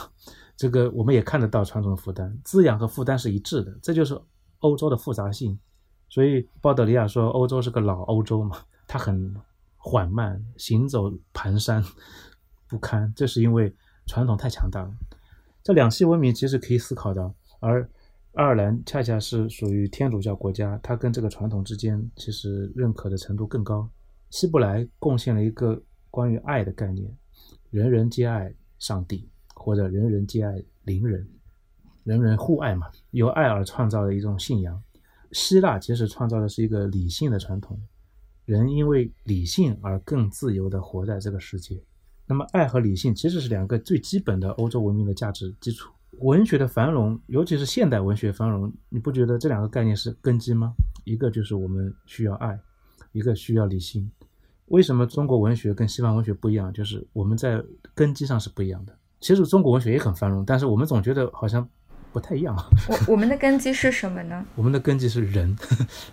这个我们也看得到传统的负担，滋养和负担是一致的，这就是欧洲的复杂性。所以鲍德里亚说，欧洲是个老欧洲嘛，[LAUGHS] 它很缓慢，行走蹒跚不堪，这是因为传统太强大了。这两系文明其实可以思考的，而爱尔兰恰恰是属于天主教国家，它跟这个传统之间其实认可的程度更高。希伯来贡献了一个关于爱的概念，人人皆爱上帝。或者人人皆爱邻人，人人互爱嘛，由爱而创造的一种信仰。希腊其实创造的是一个理性的传统，人因为理性而更自由地活在这个世界。那么，爱和理性其实是两个最基本的欧洲文明的价值基础。文学的繁荣，尤其是现代文学繁荣，你不觉得这两个概念是根基吗？一个就是我们需要爱，一个需要理性。为什么中国文学跟西方文学不一样？就是我们在根基上是不一样的。其实中国文学也很繁荣，但是我们总觉得好像不太一样。我我们的根基是什么呢？[LAUGHS] 我们的根基是人。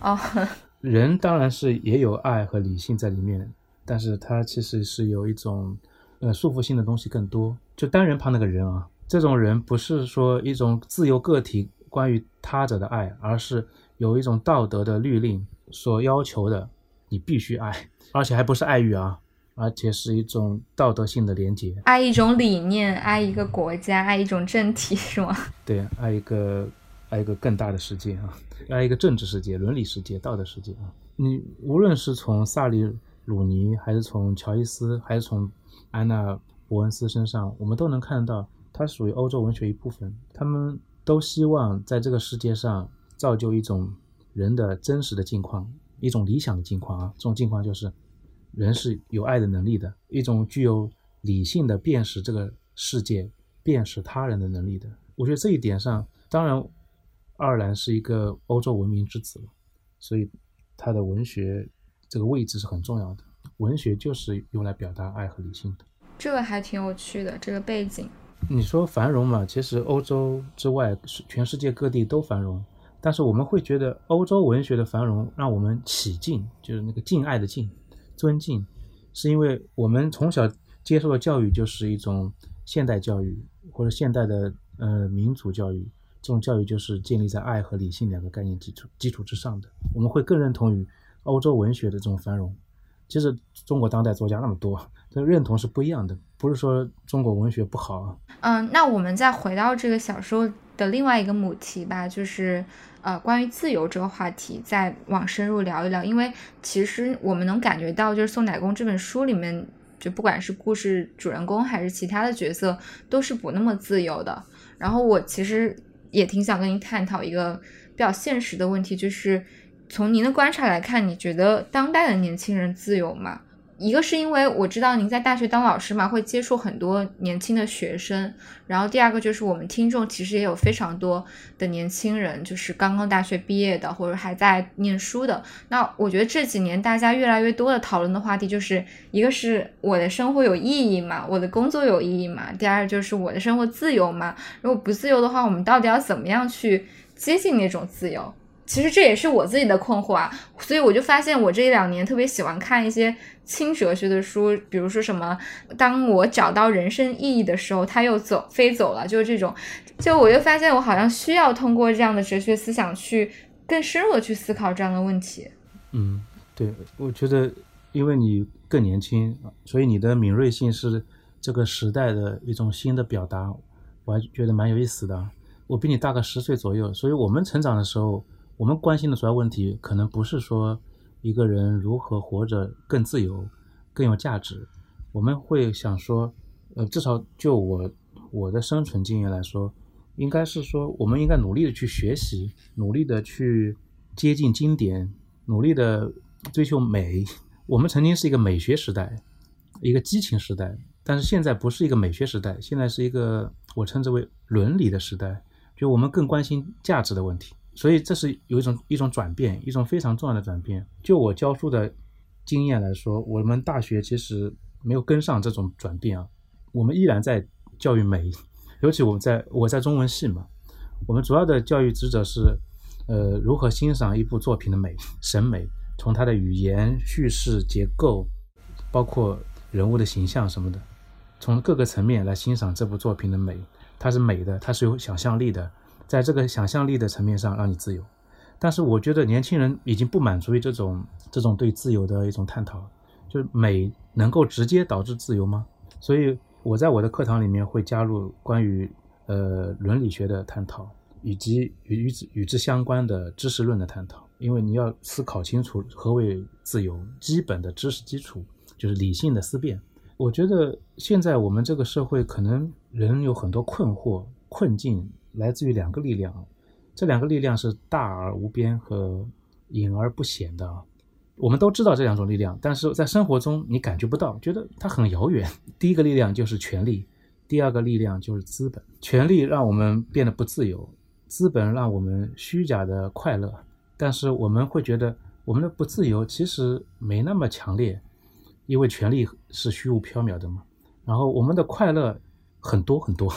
哦，[LAUGHS] 人当然是也有爱和理性在里面，但是它其实是有一种呃束缚性的东西更多。就单人旁那个人啊，这种人不是说一种自由个体关于他者的爱，而是有一种道德的律令所要求的，你必须爱，而且还不是爱欲啊。而且是一种道德性的连接，爱一种理念，爱一个国家，爱一种政体，是吗？对，爱一个爱一个更大的世界啊，爱一个政治世界、伦理世界、道德世界啊。你无论是从萨利鲁尼，还是从乔伊斯，还是从安娜伯恩斯身上，我们都能看得到，它属于欧洲文学一部分。他们都希望在这个世界上造就一种人的真实的境况，一种理想的境况啊。这种境况就是。人是有爱的能力的，一种具有理性的辨识这个世界、辨识他人的能力的。我觉得这一点上，当然，爱尔兰是一个欧洲文明之子，所以他的文学这个位置是很重要的。文学就是用来表达爱和理性的。这个还挺有趣的，这个背景。你说繁荣嘛？其实欧洲之外，全世界各地都繁荣，但是我们会觉得欧洲文学的繁荣让我们起敬，就是那个敬爱的敬。尊敬，是因为我们从小接受的教育就是一种现代教育或者现代的呃民族教育，这种教育就是建立在爱和理性两个概念基础基础之上的。我们会更认同于欧洲文学的这种繁荣。其实中国当代作家那么多，这认同是不一样的，不是说中国文学不好啊。嗯，那我们再回到这个小说的另外一个母题吧，就是。呃，关于自由这个话题，再往深入聊一聊。因为其实我们能感觉到，就是《宋乃公》这本书里面，就不管是故事主人公还是其他的角色，都是不那么自由的。然后我其实也挺想跟您探讨一个比较现实的问题，就是从您的观察来看，你觉得当代的年轻人自由吗？一个是因为我知道您在大学当老师嘛，会接触很多年轻的学生。然后第二个就是我们听众其实也有非常多的年轻人，就是刚刚大学毕业的或者还在念书的。那我觉得这几年大家越来越多的讨论的话题，就是一个是我的生活有意义嘛，我的工作有意义嘛。第二就是我的生活自由嘛。如果不自由的话，我们到底要怎么样去接近那种自由？其实这也是我自己的困惑啊，所以我就发现我这一两年特别喜欢看一些轻哲学的书，比如说什么“当我找到人生意义的时候，他又走飞走了”，就是这种。就我就发现我好像需要通过这样的哲学思想去更深入的去思考这样的问题。嗯，对，我觉得因为你更年轻，所以你的敏锐性是这个时代的一种新的表达，我还觉得蛮有意思的。我比你大个十岁左右，所以我们成长的时候。我们关心的主要问题，可能不是说一个人如何活着更自由、更有价值。我们会想说，呃，至少就我我的生存经验来说，应该是说，我们应该努力的去学习，努力的去接近经典，努力的追求美。我们曾经是一个美学时代，一个激情时代，但是现在不是一个美学时代，现在是一个我称之为伦理的时代，就我们更关心价值的问题。所以这是有一种一种转变，一种非常重要的转变。就我教书的经验来说，我们大学其实没有跟上这种转变啊。我们依然在教育美，尤其我们在我在中文系嘛，我们主要的教育职责是，呃，如何欣赏一部作品的美、审美，从它的语言、叙事结构，包括人物的形象什么的，从各个层面来欣赏这部作品的美。它是美的，它是有想象力的，在这个想象力的层面上让你自由。但是我觉得年轻人已经不满足于这种这种对自由的一种探讨，就是美能够直接导致自由吗？所以我在我的课堂里面会加入关于呃伦理学的探讨，以及与与之与之相关的知识论的探讨。因为你要思考清楚何为自由，基本的知识基础就是理性的思辨。我觉得现在我们这个社会可能人有很多困惑、困境，来自于两个力量，这两个力量是大而无边和隐而不显的。我们都知道这两种力量，但是在生活中你感觉不到，觉得它很遥远。第一个力量就是权力，第二个力量就是资本。权力让我们变得不自由，资本让我们虚假的快乐。但是我们会觉得我们的不自由其实没那么强烈，因为权力是虚无缥缈的嘛。然后我们的快乐很多很多，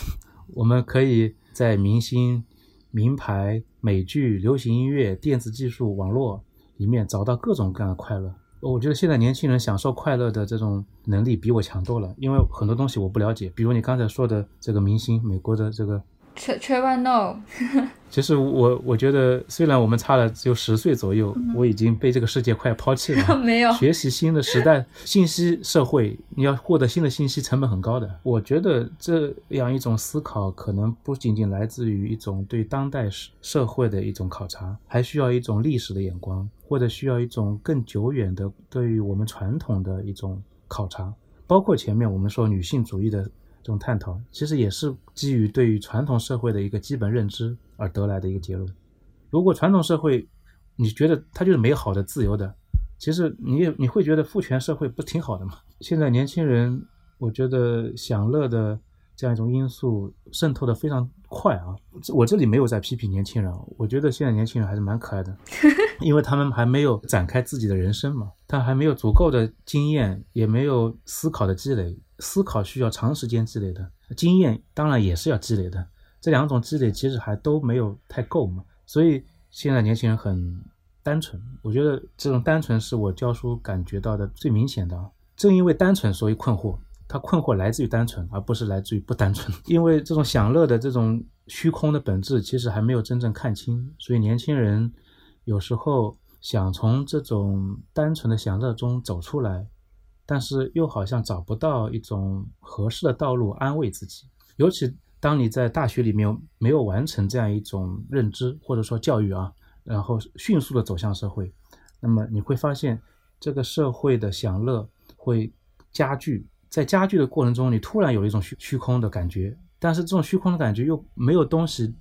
我们可以在明星、名牌、美剧、流行音乐、电子技术、网络里面找到各种各样的快乐。我觉得现在年轻人享受快乐的这种能力比我强多了，因为很多东西我不了解，比如你刚才说的这个明星，美国的这个。吹吹 r no，[LAUGHS] 其实我我觉得，虽然我们差了只有十岁左右，我已经被这个世界快抛弃了。[LAUGHS] 没有学习新的时代信息社会，你要获得新的信息成本很高的。我觉得这样一种思考，可能不仅仅来自于一种对当代社社会的一种考察，还需要一种历史的眼光，或者需要一种更久远的对于我们传统的一种考察，包括前面我们说女性主义的。这种探讨其实也是基于对于传统社会的一个基本认知而得来的一个结论。如果传统社会你觉得它就是美好的、自由的，其实你也你会觉得父权社会不挺好的吗？现在年轻人，我觉得享乐的这样一种因素渗透的非常快啊。我这里没有在批评年轻人，我觉得现在年轻人还是蛮可爱的，[LAUGHS] 因为他们还没有展开自己的人生嘛，他还没有足够的经验，也没有思考的积累。思考需要长时间积累的经验，当然也是要积累的。这两种积累其实还都没有太够嘛，所以现在年轻人很单纯。我觉得这种单纯是我教书感觉到的最明显的。正因为单纯，所以困惑。他困惑来自于单纯，而不是来自于不单纯。[LAUGHS] 因为这种享乐的这种虚空的本质，其实还没有真正看清。所以年轻人有时候想从这种单纯的享乐中走出来。但是又好像找不到一种合适的道路安慰自己，尤其当你在大学里面没有完成这样一种认知或者说教育啊，然后迅速的走向社会，那么你会发现这个社会的享乐会加剧，在加剧的过程中，你突然有一种虚虚空的感觉，但是这种虚空的感觉又没有东西，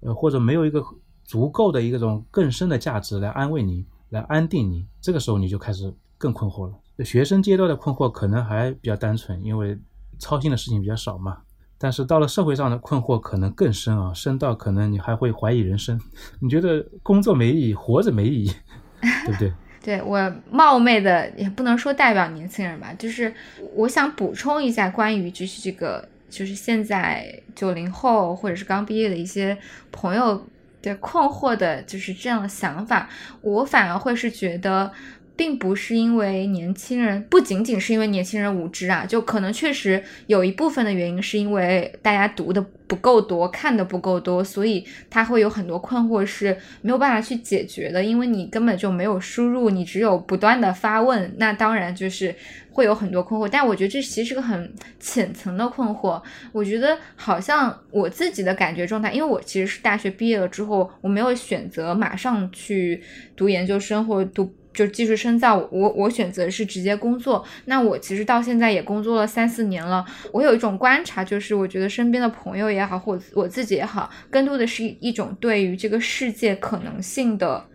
呃，或者没有一个足够的一个种更深的价值来安慰你，来安定你，这个时候你就开始更困惑了。学生阶段的困惑可能还比较单纯，因为操心的事情比较少嘛。但是到了社会上的困惑可能更深啊，深到可能你还会怀疑人生。[LAUGHS] 你觉得工作没意义，活着没意义，[LAUGHS] 对不对？对我冒昧的也不能说代表年轻人吧，就是我想补充一下关于就是这个就是现在九零后或者是刚毕业的一些朋友的困惑的，就是这样的想法。我反而会是觉得。并不是因为年轻人，不仅仅是因为年轻人无知啊，就可能确实有一部分的原因是因为大家读的不够多，看的不够多，所以他会有很多困惑是没有办法去解决的，因为你根本就没有输入，你只有不断的发问，那当然就是会有很多困惑。但我觉得这其实是个很浅层的困惑。我觉得好像我自己的感觉状态，因为我其实是大学毕业了之后，我没有选择马上去读研究生或读。就继续深造，我我选择是直接工作。那我其实到现在也工作了三四年了。我有一种观察，就是我觉得身边的朋友也好，或我自己也好，更多的是一种对于这个世界可能性的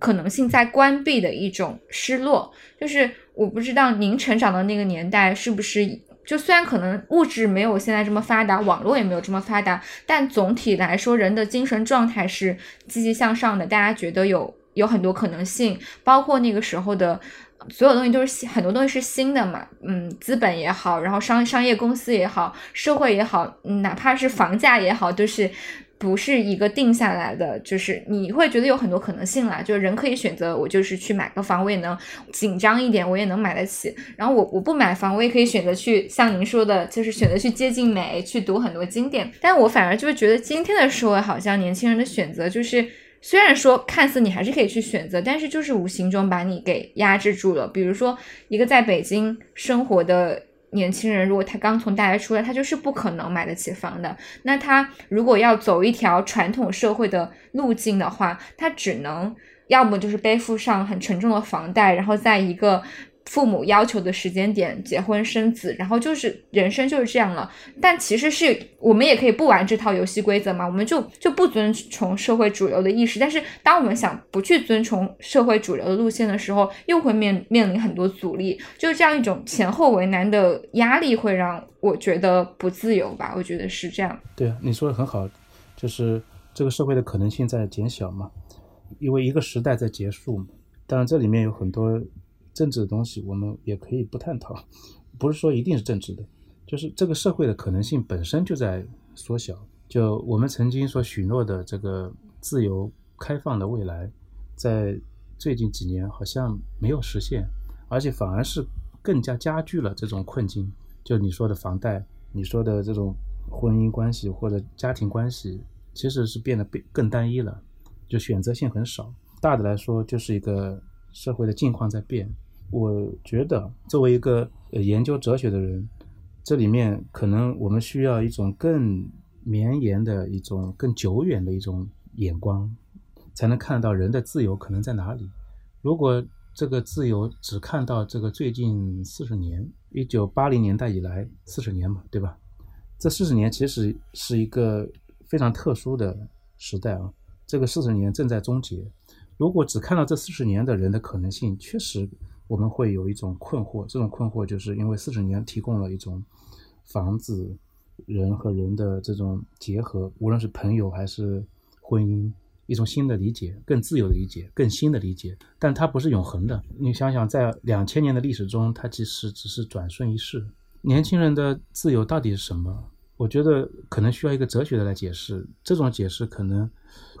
可能性在关闭的一种失落。就是我不知道您成长的那个年代是不是，就虽然可能物质没有现在这么发达，网络也没有这么发达，但总体来说，人的精神状态是积极向上的。大家觉得有。有很多可能性，包括那个时候的所有东西都是很多东西是新的嘛，嗯，资本也好，然后商商业公司也好，社会也好，哪怕是房价也好，都是不是一个定下来的，就是你会觉得有很多可能性啦。就是人可以选择，我就是去买个房，我也能紧张一点，我也能买得起。然后我我不买房，我也可以选择去像您说的，就是选择去接近美，去读很多经典。但我反而就是觉得今天的社会好像年轻人的选择就是。虽然说看似你还是可以去选择，但是就是无形中把你给压制住了。比如说，一个在北京生活的年轻人，如果他刚从大学出来，他就是不可能买得起房的。那他如果要走一条传统社会的路径的话，他只能要么就是背负上很沉重的房贷，然后在一个。父母要求的时间点结婚生子，然后就是人生就是这样了。但其实是我们也可以不玩这套游戏规则嘛，我们就就不遵从社会主流的意识。但是当我们想不去遵从社会主流的路线的时候，又会面面临很多阻力。就是这样一种前后为难的压力，会让我觉得不自由吧？我觉得是这样。对啊，你说的很好，就是这个社会的可能性在减小嘛，因为一个时代在结束嘛。当然这里面有很多。政治的东西我们也可以不探讨，[LAUGHS] 不是说一定是政治的，就是这个社会的可能性本身就在缩小。就我们曾经所许诺的这个自由开放的未来，在最近几年好像没有实现，而且反而是更加加剧了这种困境。就你说的房贷，你说的这种婚姻关系或者家庭关系，其实是变得变更单一了，就选择性很少。大的来说，就是一个社会的境况在变。我觉得，作为一个呃研究哲学的人，这里面可能我们需要一种更绵延的一种、更久远的一种眼光，才能看到人的自由可能在哪里。如果这个自由只看到这个最近四十年，一九八零年代以来四十年嘛，对吧？这四十年其实是一个非常特殊的时代啊，这个四十年正在终结。如果只看到这四十年的人的可能性，确实。我们会有一种困惑，这种困惑就是因为四十年提供了一种房子、人和人的这种结合，无论是朋友还是婚姻，一种新的理解，更自由的理解，更新的理解。但它不是永恒的。你想想，在两千年的历史中，它其实只是转瞬一逝。年轻人的自由到底是什么？我觉得可能需要一个哲学的来解释。这种解释可能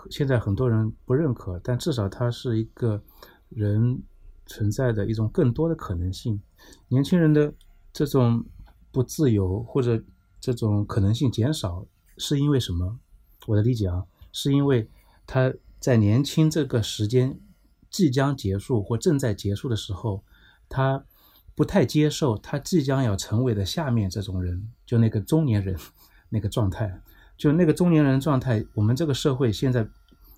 现在很多人不认可，但至少它是一个人。存在的一种更多的可能性，年轻人的这种不自由或者这种可能性减少，是因为什么？我的理解啊，是因为他在年轻这个时间即将结束或正在结束的时候，他不太接受他即将要成为的下面这种人，就那个中年人那个状态，就那个中年人状态，我们这个社会现在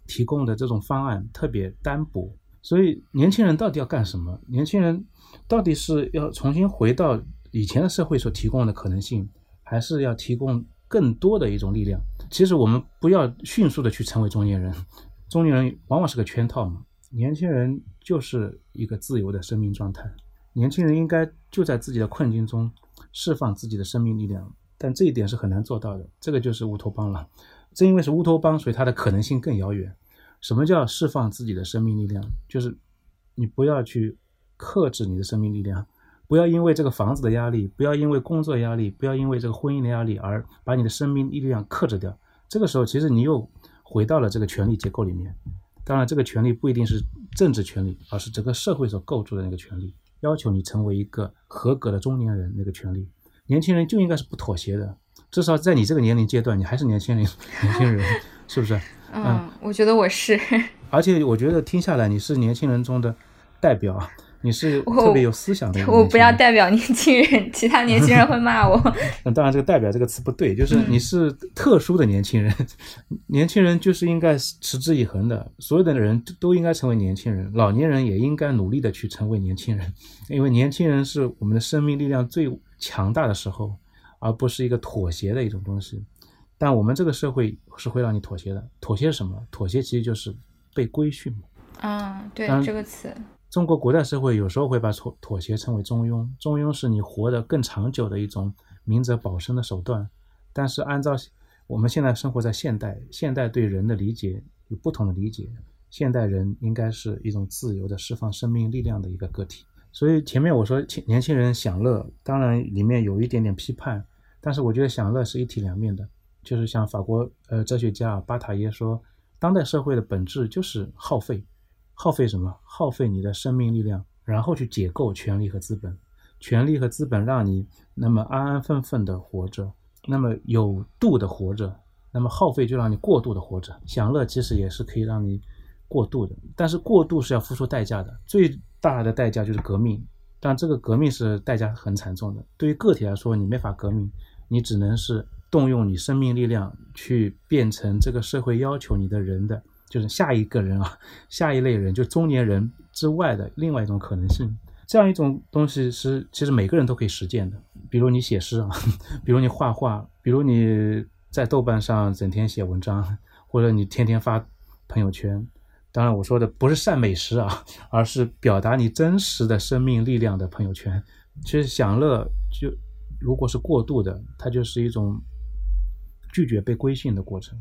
提供的这种方案特别单薄。所以，年轻人到底要干什么？年轻人到底是要重新回到以前的社会所提供的可能性，还是要提供更多的一种力量？其实，我们不要迅速的去成为中年人，[LAUGHS] 中年人往往是个圈套嘛。年轻人就是一个自由的生命状态，年轻人应该就在自己的困境中释放自己的生命力量，但这一点是很难做到的。这个就是乌托邦了。正因为是乌托邦，所以它的可能性更遥远。什么叫释放自己的生命力量？就是你不要去克制你的生命力量，不要因为这个房子的压力，不要因为工作压力，不要因为这个婚姻的压力而把你的生命力量克制掉。这个时候，其实你又回到了这个权力结构里面。当然，这个权利不一定是政治权利，而是整个社会所构筑的那个权利，要求你成为一个合格的中年人那个权利。年轻人就应该是不妥协的，至少在你这个年龄阶段，你还是年轻人，年轻人，[LAUGHS] 是不是？嗯，我觉得我是，[LAUGHS] 而且我觉得听下来你是年轻人中的代表，你是特别有思想的人。我不要代表年轻人，[LAUGHS] 其他年轻人会骂我。那 [LAUGHS] 当然，这个“代表”这个词不对，就是你是特殊的年轻人。年轻人就是应该持之以恒的，所有的人都应该成为年轻人，老年人也应该努力的去成为年轻人，因为年轻人是我们的生命力量最强大的时候，而不是一个妥协的一种东西。但我们这个社会是会让你妥协的，妥协是什么？妥协其实就是被规训嘛。啊，对这个词。中国古代社会有时候会把妥妥协称为中庸，中庸是你活得更长久的一种明哲保身的手段。但是按照我们现在生活在现代，现代对人的理解有不同的理解，现代人应该是一种自由的释放生命力量的一个个体。所以前面我说年轻人享乐，当然里面有一点点批判，但是我觉得享乐是一体两面的。就是像法国呃哲学家巴塔耶说，当代社会的本质就是耗费，耗费什么？耗费你的生命力量，然后去解构权力和资本。权力和资本让你那么安安分分的活着，那么有度的活着，那么耗费就让你过度的活着。享乐其实也是可以让你过度的，但是过度是要付出代价的，最大的代价就是革命。但这个革命是代价很惨重的。对于个体来说，你没法革命，你只能是动用你生命力量去变成这个社会要求你的人的，就是下一个人啊，[LAUGHS] 下一类人，就中年人之外的另外一种可能性。这样一种东西是其实每个人都可以实践的，比如你写诗啊，[LAUGHS] 比如你画画，比如你在豆瓣上整天写文章，或者你天天发朋友圈。当然，我说的不是晒美食啊，而是表达你真实的生命力量的朋友圈。其实享乐就如果是过度的，它就是一种拒绝被规训的过程；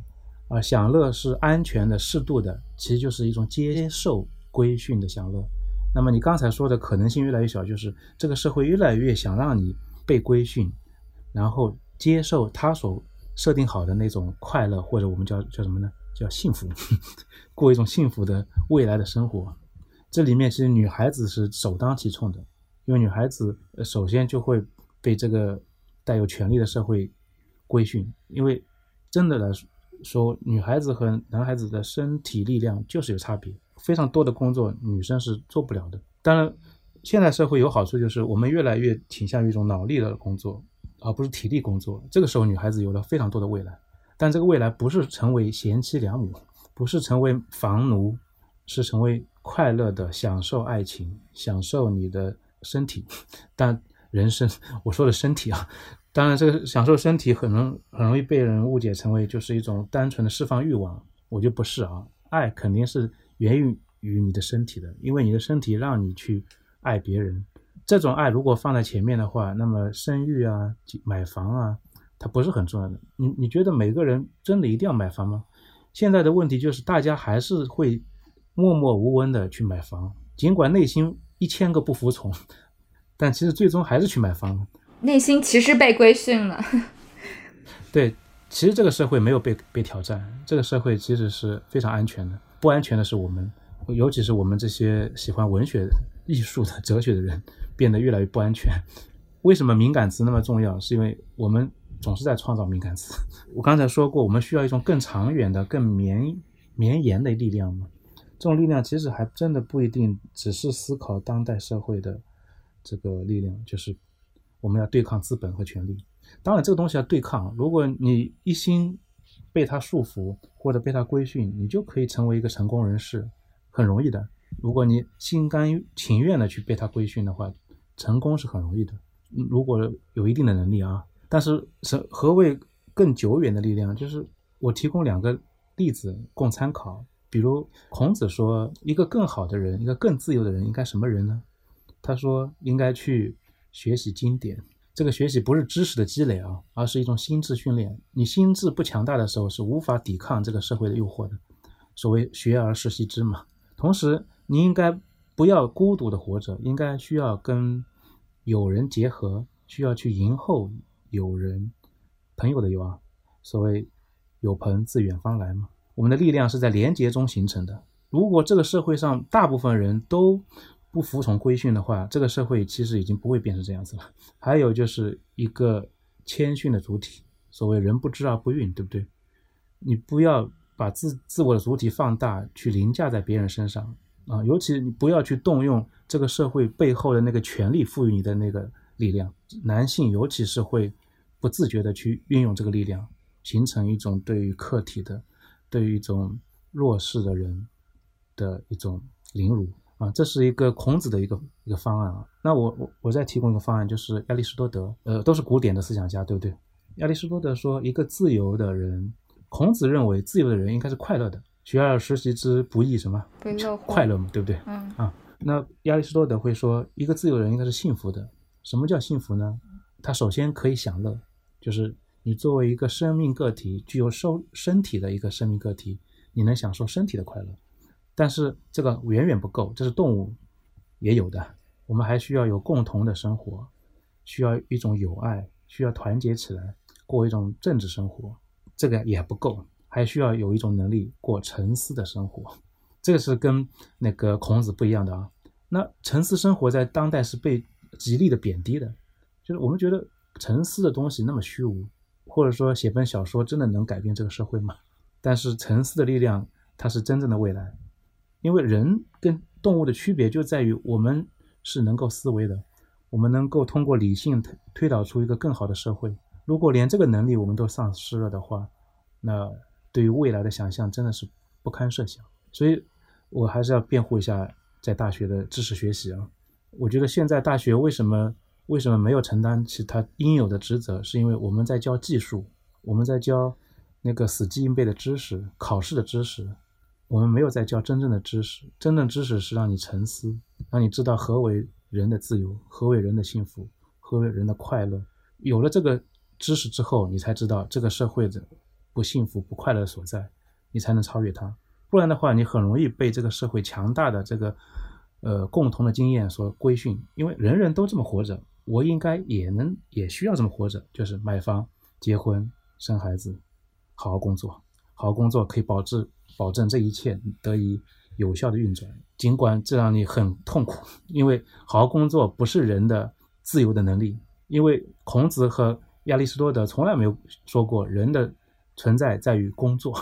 啊享乐是安全的、适度的，其实就是一种接受规训的享乐。那么你刚才说的可能性越来越小，就是这个社会越来越想让你被规训，然后接受他所设定好的那种快乐，或者我们叫叫什么呢？叫幸福，[LAUGHS] 过一种幸福的未来的生活。这里面其实女孩子是首当其冲的，因为女孩子首先就会被这个带有权力的社会规训。因为真的来说，女孩子和男孩子的身体力量就是有差别。非常多的工作，女生是做不了的。当然，现在社会有好处，就是我们越来越倾向于一种脑力的工作，而不是体力工作。这个时候，女孩子有了非常多的未来。但这个未来不是成为贤妻良母，不是成为房奴，是成为快乐的享受爱情，享受你的身体。[LAUGHS] 但人生，我说的身体啊，当然这个享受身体，可能很容易被人误解成为就是一种单纯的释放欲望。我觉得不是啊，爱肯定是。源于于你的身体的，因为你的身体让你去爱别人，这种爱如果放在前面的话，那么生育啊、买房啊，它不是很重要的。你你觉得每个人真的一定要买房吗？现在的问题就是大家还是会默默无闻的去买房，尽管内心一千个不服从，但其实最终还是去买房。内心其实被规训了。[LAUGHS] 对，其实这个社会没有被被挑战，这个社会其实是非常安全的。不安全的是我们，尤其是我们这些喜欢文学、艺术的、哲学的人，变得越来越不安全。为什么敏感词那么重要？是因为我们总是在创造敏感词。我刚才说过，我们需要一种更长远的、更绵绵延的力量嘛。这种力量其实还真的不一定只是思考当代社会的这个力量，就是我们要对抗资本和权力。当然，这个东西要对抗。如果你一心被他束缚或者被他规训，你就可以成为一个成功人士，很容易的。如果你心甘情愿的去被他规训的话，成功是很容易的。如果有一定的能力啊，但是是何谓更久远的力量？就是我提供两个例子供参考。比如孔子说，一个更好的人，一个更自由的人，应该什么人呢？他说，应该去学习经典。这个学习不是知识的积累啊，而是一种心智训练。你心智不强大的时候，是无法抵抗这个社会的诱惑的。所谓“学而时习之”嘛。同时，你应该不要孤独的活着，应该需要跟友人结合，需要去迎候友人、朋友的友啊。所谓“有朋自远方来”嘛。我们的力量是在连结中形成的。如果这个社会上大部分人都不服从规训的话，这个社会其实已经不会变成这样子了。还有就是一个谦逊的主体，所谓“人不知而不愠”，对不对？你不要把自自我的主体放大，去凌驾在别人身上啊！尤其你不要去动用这个社会背后的那个权力赋予你的那个力量。男性尤其是会不自觉的去运用这个力量，形成一种对于客体的、对于一种弱势的人的一种凌辱。啊，这是一个孔子的一个一个方案啊。那我我我再提供一个方案，就是亚里士多德，呃，都是古典的思想家，对不对？亚里士多德说，一个自由的人，孔子认为自由的人应该是快乐的。学而时习之，不亦什么？快乐嘛，对不对？嗯啊，那亚里士多德会说，一个自由的人应该是幸福的。什么叫幸福呢？他首先可以享乐，就是你作为一个生命个体，具有受身体的一个生命个体，你能享受身体的快乐。但是这个远远不够，这是动物也有的。我们还需要有共同的生活，需要一种友爱，需要团结起来过一种政治生活。这个也不够，还需要有一种能力过沉思的生活。这个是跟那个孔子不一样的啊。那沉思生活在当代是被极力的贬低的，就是我们觉得沉思的东西那么虚无，或者说写本小说真的能改变这个社会吗？但是沉思的力量，它是真正的未来，因为人跟动物的区别就在于我们是能够思维的，我们能够通过理性推推导出一个更好的社会。如果连这个能力我们都丧失了的话，那对于未来的想象真的是不堪设想。所以，我还是要辩护一下在大学的知识学习啊。我觉得现在大学为什么为什么没有承担起它应有的职责，是因为我们在教技术，我们在教。那个死记硬背的知识，考试的知识，我们没有在教真正的知识。真正知识是让你沉思，让你知道何为人的自由，何为人的幸福，何为人的快乐。有了这个知识之后，你才知道这个社会的不幸福、不快乐所在，你才能超越它。不然的话，你很容易被这个社会强大的这个呃共同的经验所规训。因为人人都这么活着，我应该也能也需要这么活着，就是买房、结婚、生孩子。好好工作，好好工作可以保质保证这一切得以有效的运转。尽管这让你很痛苦，因为好好工作不是人的自由的能力。因为孔子和亚里士多德从来没有说过人的存在在于工作，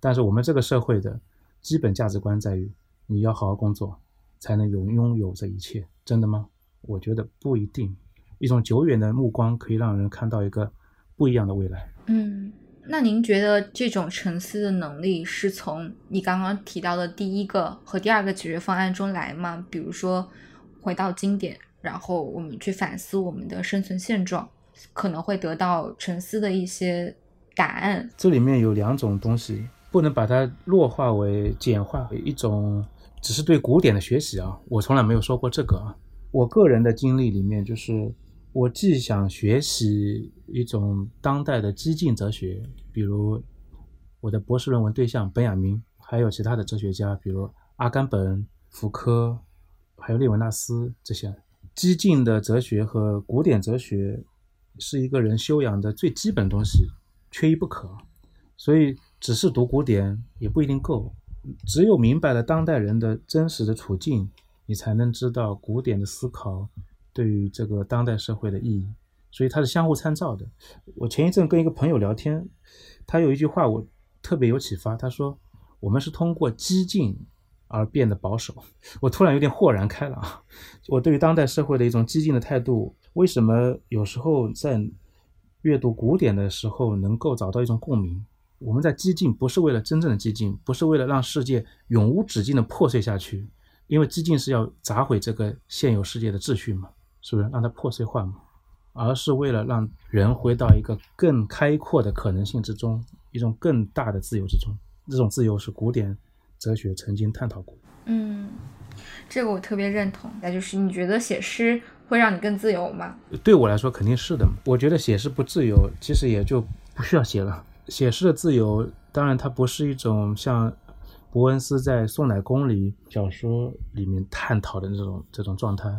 但是我们这个社会的基本价值观在于你要好好工作才能有拥有这一切。真的吗？我觉得不一定。一种久远的目光可以让人看到一个不一样的未来。嗯。那您觉得这种沉思的能力是从你刚刚提到的第一个和第二个解决方案中来吗？比如说回到经典，然后我们去反思我们的生存现状，可能会得到沉思的一些答案。这里面有两种东西，不能把它弱化为、简化为一种，只是对古典的学习啊。我从来没有说过这个啊。我个人的经历里面就是。我既想学习一种当代的激进哲学，比如我的博士论文对象本雅明，还有其他的哲学家，比如阿甘本、福柯，还有列维纳斯这些激进的哲学和古典哲学是一个人修养的最基本东西，缺一不可。所以，只是读古典也不一定够，只有明白了当代人的真实的处境，你才能知道古典的思考。对于这个当代社会的意义，所以它是相互参照的。我前一阵跟一个朋友聊天，他有一句话我特别有启发。他说：“我们是通过激进而变得保守。”我突然有点豁然开朗。我对于当代社会的一种激进的态度，为什么有时候在阅读古典的时候能够找到一种共鸣？我们在激进不是为了真正的激进，不是为了让世界永无止境的破碎下去，因为激进是要砸毁这个现有世界的秩序嘛。是不是让它破碎化嘛？而是为了让人回到一个更开阔的可能性之中，一种更大的自由之中。这种自由是古典哲学曾经探讨过。嗯，这个我特别认同。那就是你觉得写诗会让你更自由吗？对我来说肯定是的。我觉得写诗不自由，其实也就不需要写了。写诗的自由，当然它不是一种像伯恩斯在《送奶工》里小说里面探讨的那种这种状态。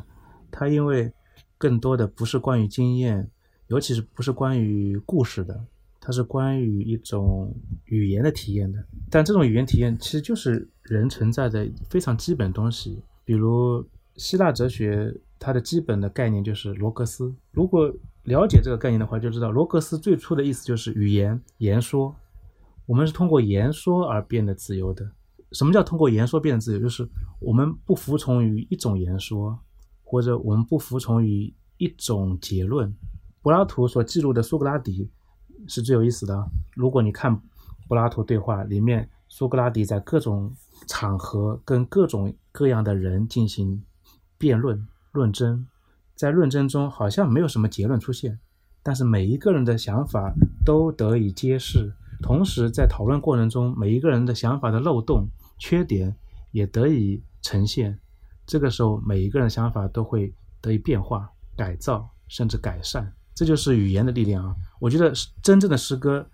他因为更多的不是关于经验，尤其是不是关于故事的，它是关于一种语言的体验的。但这种语言体验其实就是人存在的非常基本东西。比如希腊哲学，它的基本的概念就是罗格斯。如果了解这个概念的话，就知道罗格斯最初的意思就是语言言说。我们是通过言说而变得自由的。什么叫通过言说变得自由？就是我们不服从于一种言说。或者我们不服从于一种结论，柏拉图所记录的苏格拉底是最有意思的。如果你看柏拉图对话里面，苏格拉底在各种场合跟各种各样的人进行辩论、论争，在论争中好像没有什么结论出现，但是每一个人的想法都得以揭示，同时在讨论过程中，每一个人的想法的漏洞、缺点也得以呈现。这个时候，每一个人想法都会得以变化、改造，甚至改善。这就是语言的力量啊！我觉得真正的诗歌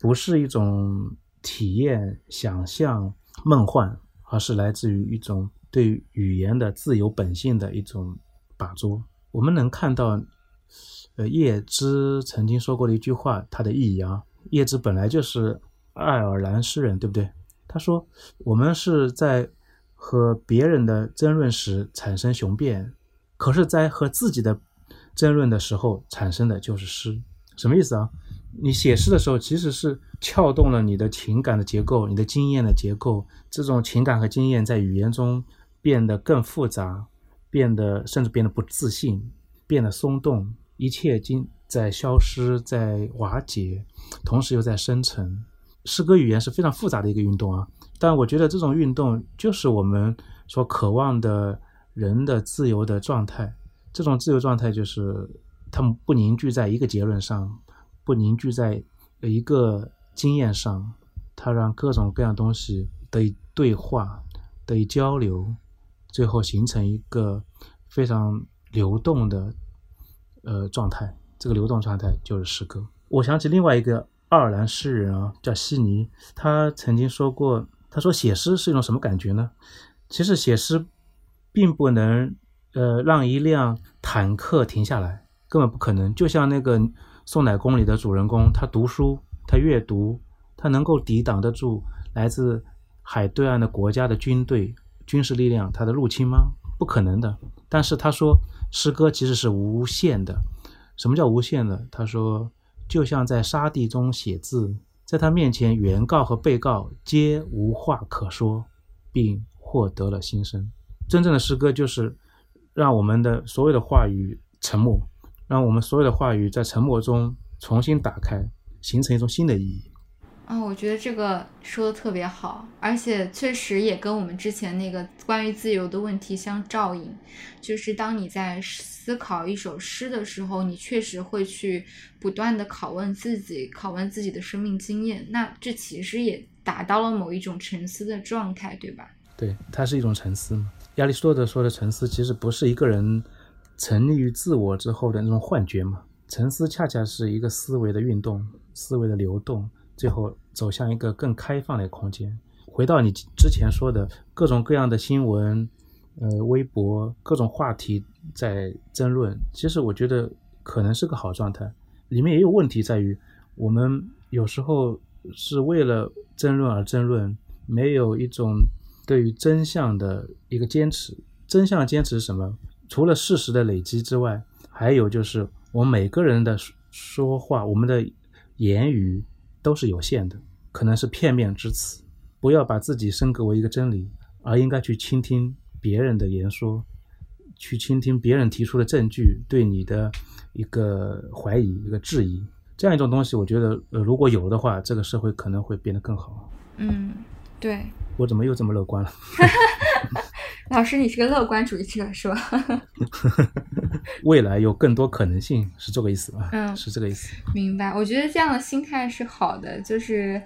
不是一种体验、想象、梦幻，而是来自于一种对语言的自由本性的一种把捉。我们能看到，呃，叶芝曾经说过的一句话，它的意义啊，叶芝本来就是爱尔兰诗人，对不对？他说我们是在和别人的争论时产生雄辩，可是，在和自己的争论的时候产生的就是诗。什么意思啊？你写诗的时候，其实是撬动了你的情感的结构，你的经验的结构。这种情感和经验在语言中变得更复杂，变得甚至变得不自信，变得松动。一切经在消失，在瓦解，同时又在生成。诗歌语言是非常复杂的一个运动啊。但我觉得这种运动就是我们所渴望的人的自由的状态。这种自由状态就是他们不凝聚在一个结论上。不凝聚在一个经验上，它让各种各样东西得以对话、得以交流，最后形成一个非常流动的呃状态。这个流动状态就是诗歌。我想起另外一个爱尔兰诗人啊，叫悉尼，他曾经说过，他说写诗是一种什么感觉呢？其实写诗并不能呃让一辆坦克停下来，根本不可能。就像那个。送奶工里的主人公，他读书，他阅读，他能够抵挡得住来自海对岸的国家的军队、军事力量他的入侵吗？不可能的。但是他说，诗歌其实是无限的。什么叫无限的？他说，就像在沙地中写字，在他面前，原告和被告皆无话可说，并获得了新生。真正的诗歌就是让我们的所有的话语沉默。让我们所有的话语在沉默中重新打开，形成一种新的意义。啊，我觉得这个说的特别好，而且确实也跟我们之前那个关于自由的问题相照应。就是当你在思考一首诗的时候，你确实会去不断的拷问自己，拷问自己的生命经验。那这其实也达到了某一种沉思的状态，对吧？对，它是一种沉思嘛。亚里士多德说的沉思，其实不是一个人。沉溺于自我之后的那种幻觉嘛，沉思恰恰是一个思维的运动，思维的流动，最后走向一个更开放的空间。回到你之前说的各种各样的新闻，呃，微博各种话题在争论，其实我觉得可能是个好状态。里面也有问题在于，我们有时候是为了争论而争论，没有一种对于真相的一个坚持。真相坚持是什么？除了事实的累积之外，还有就是我们每个人的说话，我们的言语都是有限的，可能是片面之词。不要把自己升格为一个真理，而应该去倾听别人的言说，去倾听别人提出的证据，对你的一个怀疑、一个质疑。这样一种东西，我觉得，呃，如果有的话，这个社会可能会变得更好。嗯，对。我怎么又这么乐观了？[LAUGHS] 老师，你是个乐观主义者是吧？[LAUGHS] [LAUGHS] 未来有更多可能性，是这个意思吧？嗯，是这个意思。明白，我觉得这样的心态是好的，就是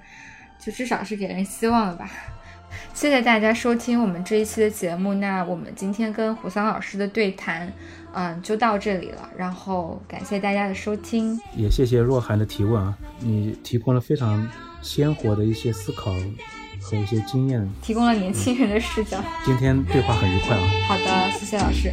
就至少是给人希望的吧。[LAUGHS] 谢谢大家收听我们这一期的节目，那我们今天跟胡桑老师的对谈，嗯，就到这里了。然后感谢大家的收听，也谢谢若涵的提问啊，你提供了非常鲜活的一些思考。和一些经验，提供了年轻人的视角。今天对话很愉快啊！好的，谢谢老师。